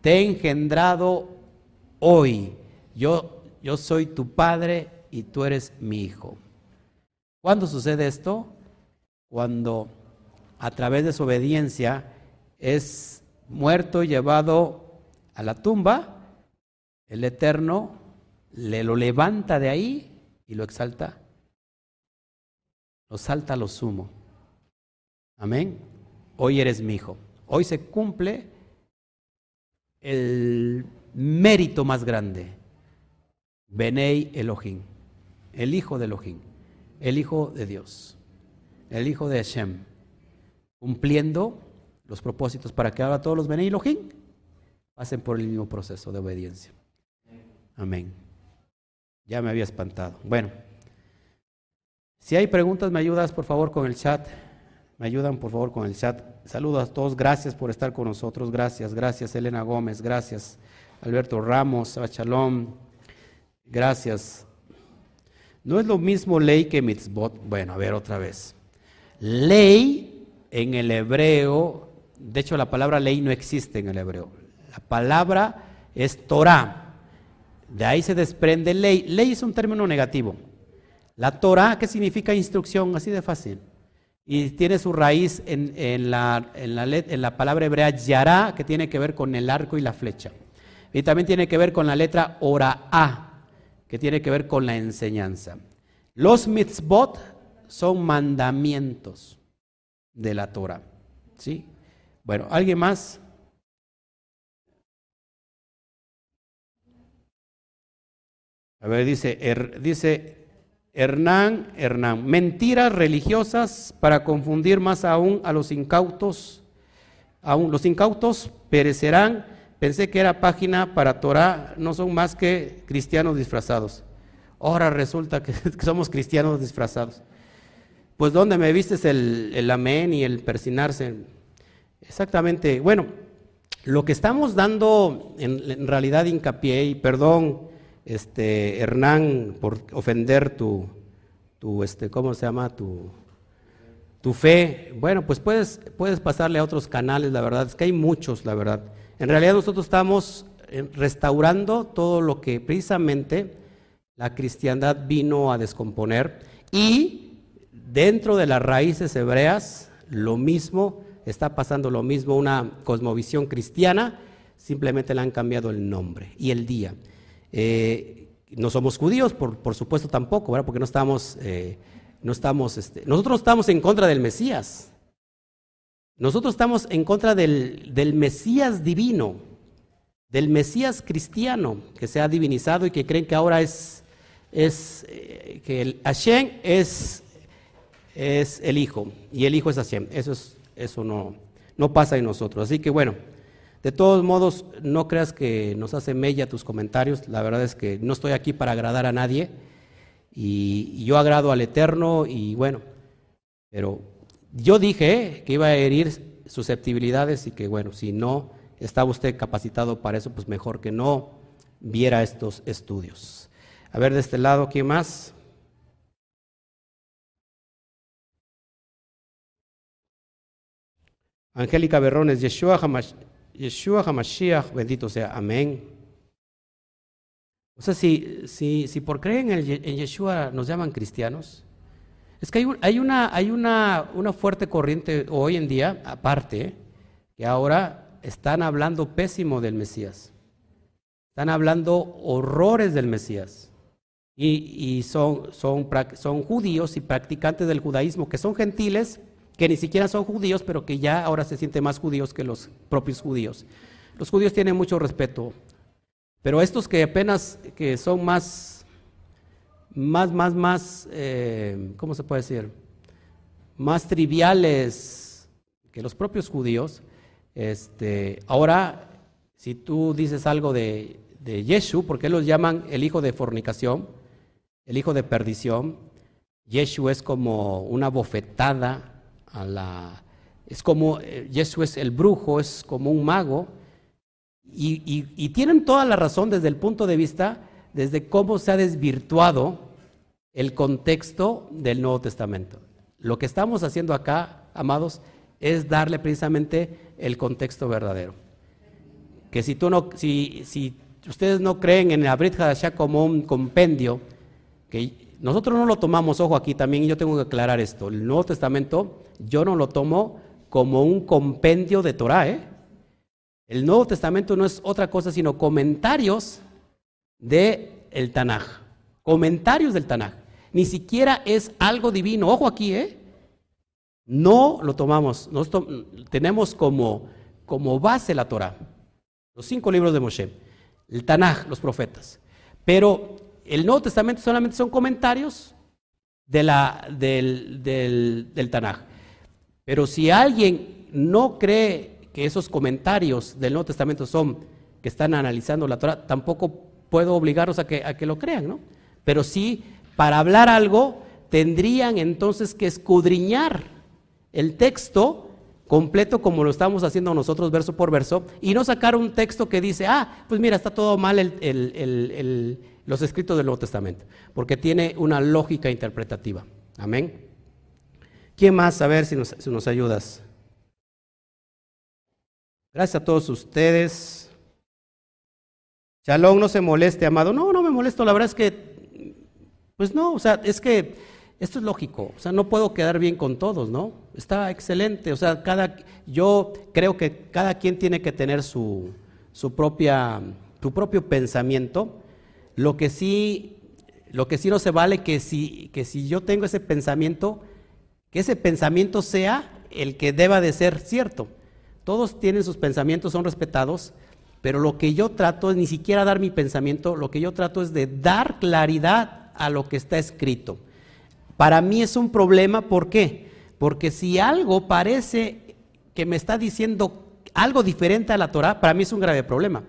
Te he engendrado hoy. Yo, yo soy tu padre y tú eres mi hijo. ¿Cuándo sucede esto? Cuando a través de su obediencia, es muerto y llevado a la tumba, el Eterno le lo levanta de ahí y lo exalta. Lo salta a lo sumo. Amén. Hoy eres mi hijo. Hoy se cumple el mérito más grande. Benei Elohim, el hijo de Elohim, el hijo de Dios, el hijo de Hashem cumpliendo los propósitos para que ahora todos los Benei Elohim pasen por el mismo proceso de obediencia. Amén. Ya me había espantado. Bueno, si hay preguntas, me ayudas por favor con el chat. Me ayudan por favor con el chat. Saludos a todos, gracias por estar con nosotros. Gracias, gracias Elena Gómez, gracias Alberto Ramos, Bachalón, gracias. No es lo mismo ley que mitzvot. Bueno, a ver otra vez. Ley en el hebreo, de hecho la palabra ley no existe en el hebreo. La palabra es Torah. De ahí se desprende ley. Ley es un término negativo. La Torah, ¿qué significa instrucción? Así de fácil. Y tiene su raíz en, la, palabra hebrea yará, que tiene que ver con el arco y la flecha. Y también tiene que ver con la letra ora que tiene que ver con la enseñanza. Los mitzvot son mandamientos de la Torah. ¿Sí? Bueno, ¿alguien más? A ver, dice, dice Hernán, Hernán, mentiras religiosas para confundir más aún a los incautos. Aún los incautos perecerán. Pensé que era página para Torah, no son más que cristianos disfrazados. Ahora resulta que, somos cristianos disfrazados. Pues ¿dónde me vistes el, el amén y el persinarse? Exactamente. Bueno, lo que estamos dando en, en realidad hincapié, y perdón, este, Hernán, por ofender tu, tu este, ¿cómo se llama? Tu, tu fe. Bueno, pues puedes, puedes pasarle a otros canales, la verdad, es que hay muchos, la verdad. En realidad nosotros estamos eh, restaurando todo lo que precisamente la cristiandad vino a descomponer y dentro de las raíces hebreas lo mismo, está pasando lo mismo, una cosmovisión cristiana, simplemente le han cambiado el nombre y el día. Eh, no somos judíos, por, supuesto tampoco, ¿verdad? porque no estamos, eh, no estamos este, nosotros estamos en contra del Mesías. Nosotros estamos en contra del, del Mesías divino, del Mesías cristiano que se ha divinizado y que creen que ahora es, es eh, que el Hashem es, es el Hijo y el Hijo es Hashem. Eso, es, eso no, no pasa en nosotros. Así que bueno. De todos modos, no creas que nos hace mella tus comentarios. La verdad es que no estoy aquí para agradar a nadie. Y, yo agrado al Eterno y bueno, pero yo dije que iba a herir susceptibilidades y que bueno, si no estaba usted capacitado para eso, pues mejor que no viera estos estudios. A ver, de este lado, ¿quién más? Angélica Berrones, Yeshua Hamash, Yeshua HaMashiach, bendito sea, amén. O sea, si, si, si por creer en, Yeshua nos llaman cristianos, es que hay, hay, una, hay una, una, fuerte corriente hoy en día, aparte, que ahora están hablando pésimo del Mesías. Están hablando horrores del Mesías. Y, y son, son, son judíos y practicantes del judaísmo, que son gentiles, que ni siquiera son judíos, pero que ya ahora se sienten más judíos que los propios judíos. Los judíos tienen mucho respeto, pero estos que apenas que son más, más, más, más, eh, ¿cómo se puede decir? Más triviales que los propios judíos. Este, ahora, si tú dices algo de, de Yeshu, porque los llaman el hijo de fornicación, el hijo de perdición, Yeshu es como una bofetada Es como, Jesús eh, es el brujo, es como un mago, y, tienen toda la razón desde el punto de vista, desde cómo se ha desvirtuado el contexto del Nuevo Testamento. Lo que estamos haciendo acá, amados, es darle precisamente el contexto verdadero. Que si tú no, si, si ustedes no creen en la Brit Hadashah como un compendio, que nosotros no lo tomamos, ojo aquí también, y yo tengo que aclarar esto. El Nuevo Testamento yo no lo tomo como un compendio de Torah. ¿eh? El Nuevo Testamento no es otra cosa sino comentarios del el Tanaj. Comentarios del Tanaj. Ni siquiera es algo divino. Ojo aquí, ¿eh? No lo tomamos. tenemos como, como base la Torah. Los cinco libros de Moshe. El Tanaj, los profetas. Pero el Nuevo Testamento solamente son comentarios de la, del, del, del Tanaj. Pero si alguien no cree que esos comentarios del Nuevo Testamento son que están analizando la Torah, tampoco puedo obligarlos a que, a que lo crean, ¿no? Pero sí, para hablar algo, tendrían entonces que escudriñar el texto completo como lo estamos haciendo nosotros verso por verso y no sacar un texto que dice, ah, pues mira, está todo mal los escritos del Nuevo Testamento, porque tiene una lógica interpretativa. Amén. ¿Quién más? A ver si nos, ayudas. Gracias a todos ustedes. Shalom, no se moleste, amado. No, no me molesto. La verdad es que, pues no, o sea, es que esto es lógico. O sea, no puedo quedar bien con todos, ¿no? Está excelente. O sea, cada, yo creo que cada quien tiene que tener su, su propia, su propio pensamiento. Lo que sí, lo que sí no se vale que si, que si yo tengo ese pensamiento, ese pensamiento sea el que deba de ser cierto. Todos tienen sus pensamientos, son respetados, pero lo que yo trato es ni siquiera dar mi pensamiento, lo que yo trato es de dar claridad a lo que está escrito. Para mí es un problema, ¿por qué? Porque si algo parece que me está diciendo algo diferente a la Torah, para mí es un grave problema.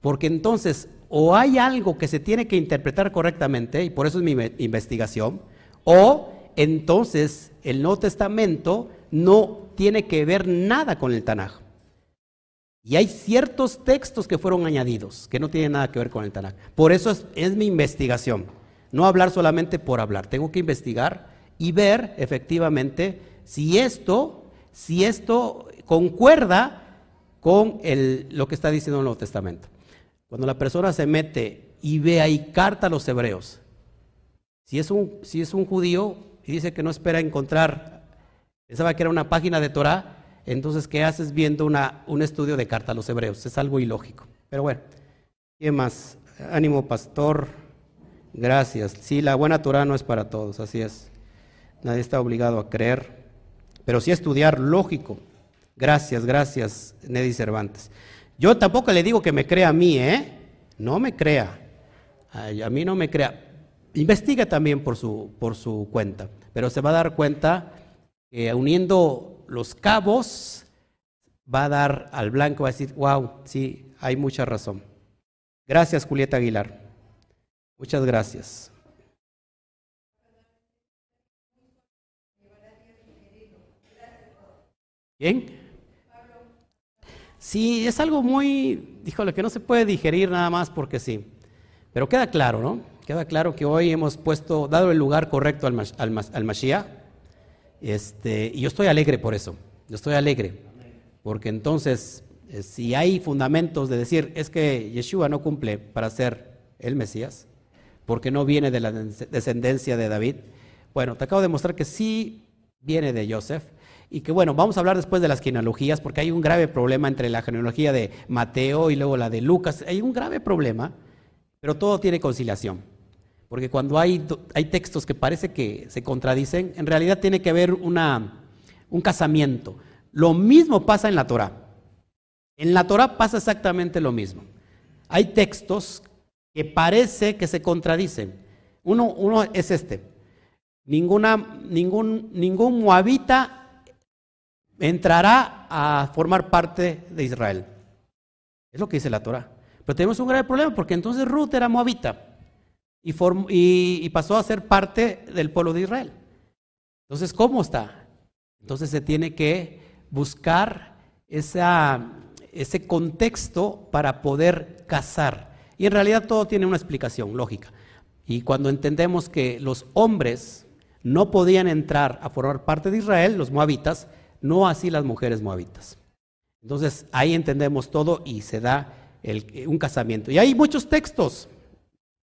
Porque entonces o hay algo que se tiene que interpretar correctamente, y por eso es mi investigación, o entonces el Nuevo Testamento no tiene que ver nada con el Tanaj. Y hay ciertos textos que fueron añadidos que no tienen nada que ver con el Tanaj. Por eso es, mi investigación. No hablar solamente por hablar. Tengo que investigar y ver efectivamente si esto, si esto concuerda con lo que está diciendo el Nuevo Testamento. Cuando la persona se mete y ve ahí carta a los hebreos, si es un, si es un judío, y dice que no espera encontrar, pensaba que era una página de Torah, entonces ¿qué haces viendo una, un estudio de carta a los hebreos? Es algo ilógico. Pero bueno, ¿qué más? Ánimo, pastor. Gracias. Sí, la buena Torah no es para todos, así es. Nadie está obligado a creer, pero sí estudiar lógico. Gracias, gracias, Neddy Cervantes. Yo tampoco le digo que me crea a mí, ¿eh? No me crea. a mí no me crea. Investiga también por su, por su cuenta, pero se va a dar cuenta que uniendo los cabos va a dar al blanco, va a decir, wow, sí, hay mucha razón. Gracias, Julieta Aguilar. Muchas gracias. ¿Bien? Sí, es algo muy, híjole, que no se puede digerir nada más porque sí. Pero queda claro, ¿no? Queda claro que hoy hemos puesto, dado el lugar correcto al, al, Mashiach, este, y yo estoy alegre por eso, yo estoy alegre, porque entonces, eh, si hay fundamentos de decir, es que Yeshua no cumple para ser el Mesías, porque no viene de la descendencia de David, bueno, te acabo de mostrar que sí viene de Joseph, y que bueno, vamos a hablar después de las genealogías, porque hay un grave problema entre la genealogía de Mateo y luego la de Lucas, hay un grave problema, pero todo tiene conciliación. Porque cuando hay, hay textos que parece que se contradicen, en realidad tiene que haber una, un casamiento. Lo mismo pasa en la Torah. En la Torah pasa exactamente lo mismo. Hay textos que parece que se contradicen. Uno, uno es este. Ninguna, ningún, ningún moabita entrará a formar parte de Israel. Es lo que dice la Torah. Pero tenemos un grave problema porque entonces Ruth era moabita y, pasó a ser parte del pueblo de Israel. Entonces, ¿cómo está? Entonces se tiene que buscar ese contexto para poder casar. Y en realidad todo tiene una explicación lógica. Y cuando entendemos que los hombres no podían entrar a formar parte de Israel, los moabitas, no así las mujeres moabitas. Entonces ahí entendemos todo y se da un casamiento. Y hay muchos textos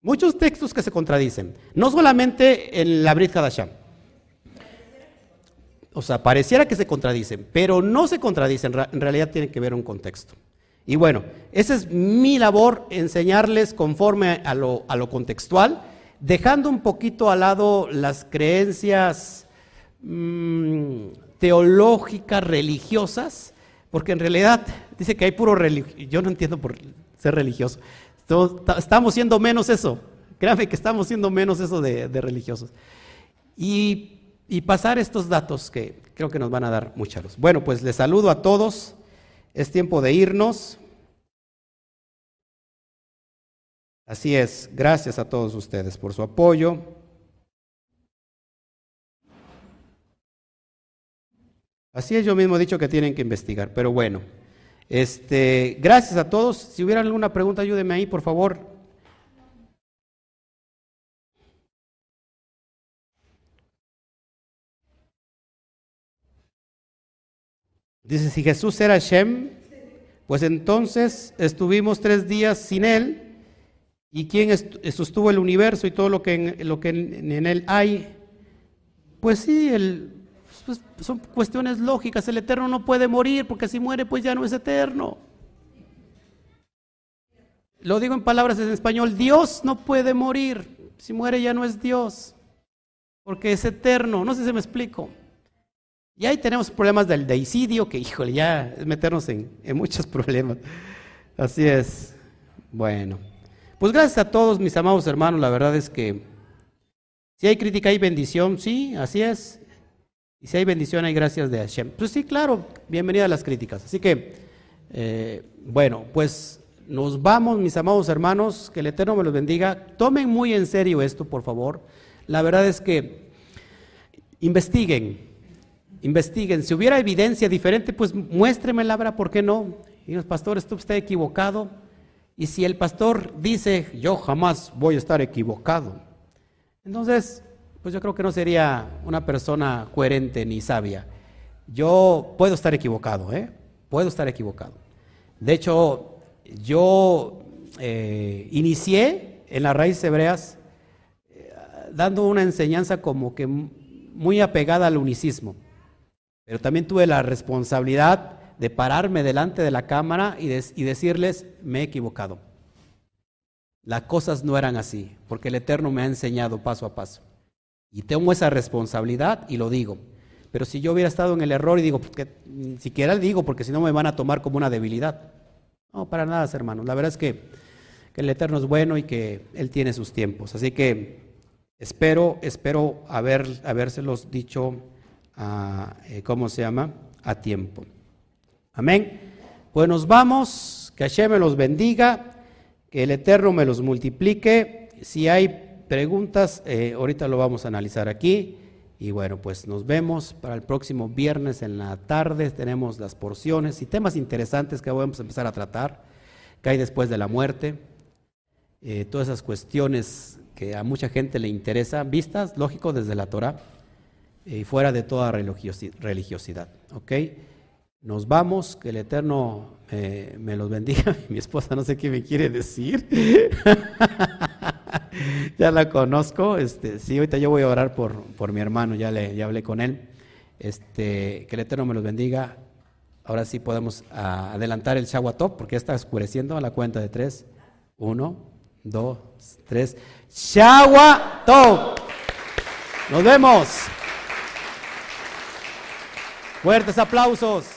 Muchos textos que se contradicen, no solamente en la Brit Hadashah. O sea, pareciera que se contradicen, pero no se contradicen, en realidad tiene que ver un contexto. Y bueno, esa es mi labor, enseñarles conforme a lo, a lo contextual, dejando un poquito al lado las creencias mm, teológicas, religiosas, porque en realidad dice que hay puro religioso, yo no entiendo por ser religioso, Estamos siendo menos eso. Créanme que estamos siendo menos eso de, religiosos. Y, y, pasar estos datos que creo que nos van a dar mucha luz. Bueno, pues les saludo a todos. Es tiempo de irnos. Así es, gracias a todos ustedes por su apoyo. Así es, yo mismo he dicho que tienen que investigar, pero bueno. Este, gracias a todos. Si hubiera alguna pregunta, ayúdenme ahí, por favor. Dice, si Jesús era Shem, pues entonces estuvimos tres días sin él. ¿Y quién sostuvo el universo y todo lo que en, lo que en, él hay? Pues sí, el, pues, son cuestiones lógicas. El eterno no puede morir porque si muere pues ya no es eterno. Lo digo en palabras en español, Dios no puede morir. Si muere ya no es Dios, porque es eterno. No sé si me explico. Y ahí tenemos problemas del deicidio, que híjole, ya es meternos en, en muchos problemas. Así es. Bueno, pues gracias a todos mis amados hermanos, la verdad es que si hay crítica hay bendición, sí, así es. Y si hay bendición hay gracias de Hashem. Pues sí, claro, bienvenida a las críticas. Así que, eh, bueno, pues nos vamos, mis amados hermanos, que el Eterno me los bendiga. Tomen muy en serio esto, por favor. La verdad es que investiguen, investiguen. Si hubiera evidencia diferente, pues muéstremela, ¿verdad? ¿Por qué no? Y los pastores, tú estás equivocado. Y si el pastor dice, yo jamás voy a estar equivocado, entonces, pues yo creo que no sería una persona coherente ni sabia. Yo puedo estar equivocado, ¿eh? Puedo estar equivocado. De hecho, yo eh, inicié en las raíces hebreas eh, dando una enseñanza como que muy apegada al unicismo. Pero también tuve la responsabilidad de pararme delante de la cámara y, y decirles, me he equivocado. Las cosas no eran así, porque el Eterno me ha enseñado paso a paso. Y tengo esa responsabilidad y lo digo. Pero si yo hubiera estado en el error y digo, pues que, ni siquiera digo, porque si no me van a tomar como una debilidad. No, para nada, hermanos. La verdad es que, que, el Eterno es bueno y que Él tiene sus tiempos. Así que espero, espero haber, habérselos dicho a, eh, ¿cómo se llama? A tiempo. Amén. Pues nos vamos, que Hashem me los bendiga, que el Eterno me los multiplique. Si hay preguntas, eh, ahorita lo vamos a analizar aquí. Y bueno, pues nos vemos para el próximo viernes en la tarde. Tenemos las porciones y temas interesantes que vamos a empezar a tratar, que hay después de la muerte. Eh, todas esas cuestiones que a mucha gente le interesan, vistas, lógico, desde la Torah y fuera de toda religiosidad. ¿Ok? Nos vamos, que el Eterno eh, me los bendiga. Mi esposa no sé qué me quiere decir. ya la conozco. Este, sí, ahorita yo voy a orar por, por mi hermano, ya, le, ya hablé con él. Este, que el Eterno me los bendiga. Ahora sí podemos ah, adelantar el Shawatop porque está oscureciendo a la cuenta de tres. Uno, dos, tres. Shawatop. Nos vemos. Fuertes aplausos.